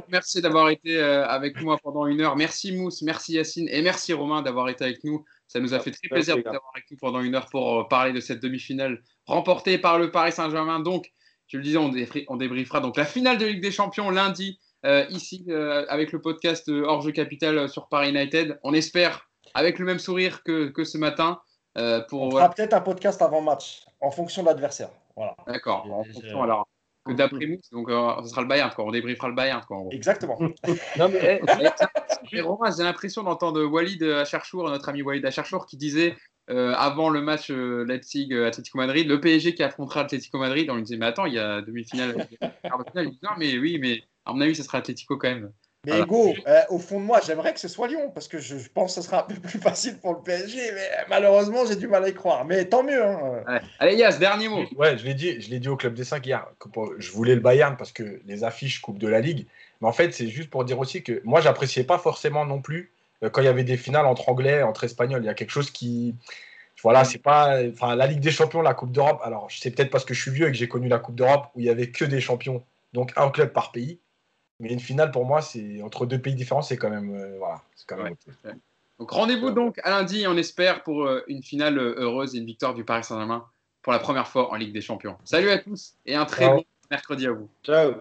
Remercie d'avoir été euh, avec moi pendant une heure. Merci Mousse, merci Yacine et merci Romain d'avoir été avec nous. Ça nous a fait très plaisir de Merci, vous les gars. avoir avec nous pendant une heure pour euh, parler de cette demi-finale remportée par le Paris Saint-Germain. Donc, je le disais, on, débriefera donc la finale de Ligue des Champions lundi euh, ici euh, avec le podcast Hors Jeu Capital sur Paris United. On espère avec le même sourire que, que ce matin. Euh, pour, On voilà. fera peut-être un podcast avant match, en fonction de l'adversaire. Voilà. D'accord. En Je- fonction, alors, que d'après nous, donc euh, ce sera le Bayern, quoi. On débriefera le Bayern, quoi. en gros. Exactement. Non, mais j'ai l'impression d'entendre Walid Acharchour, notre ami Walid Acharchour, qui disait euh, avant le match euh, Leipzig-Atlético Madrid, le PSG qui affrontera Atlético Madrid, on lui disait, mais attends, il y a demi-finale, quart de finale. Il dit, non, mais oui, mais à mon avis, ce sera Atlético quand même. Mais Voilà. Hugo, euh, au fond de moi, j'aimerais que ce soit Lyon, parce que je, je pense que ce sera un peu plus facile pour le PSG, mais malheureusement, j'ai du mal à y croire. Mais tant mieux. hein. Ouais. Allez, Yas, dernier mot. Ouais, je l'ai dit, je l'ai dit au club des 5 hier. que pour- Je voulais le Bayern parce que les affiches Coupe de la Ligue. Mais en fait, c'est juste pour dire aussi que moi, j'appréciais pas forcément non plus euh, quand il y avait des finales entre Anglais, entre Espagnols. Il y a quelque chose qui. Voilà, c'est pas. Enfin, la Ligue des Champions, la Coupe d'Europe. Alors, c'est peut-être parce que je suis vieux et que j'ai connu la Coupe d'Europe où il y avait que des champions, donc un club par pays. Mais une finale, pour moi, c'est entre deux pays différents, c'est quand même. euh, voilà, c'est quand même. Donc rendez-vous donc à lundi, on espère, pour euh, une finale heureuse et une victoire du Paris Saint-Germain pour la première fois en Ligue des Champions. Salut à tous et un très Ciao. bon mercredi à vous. Ciao.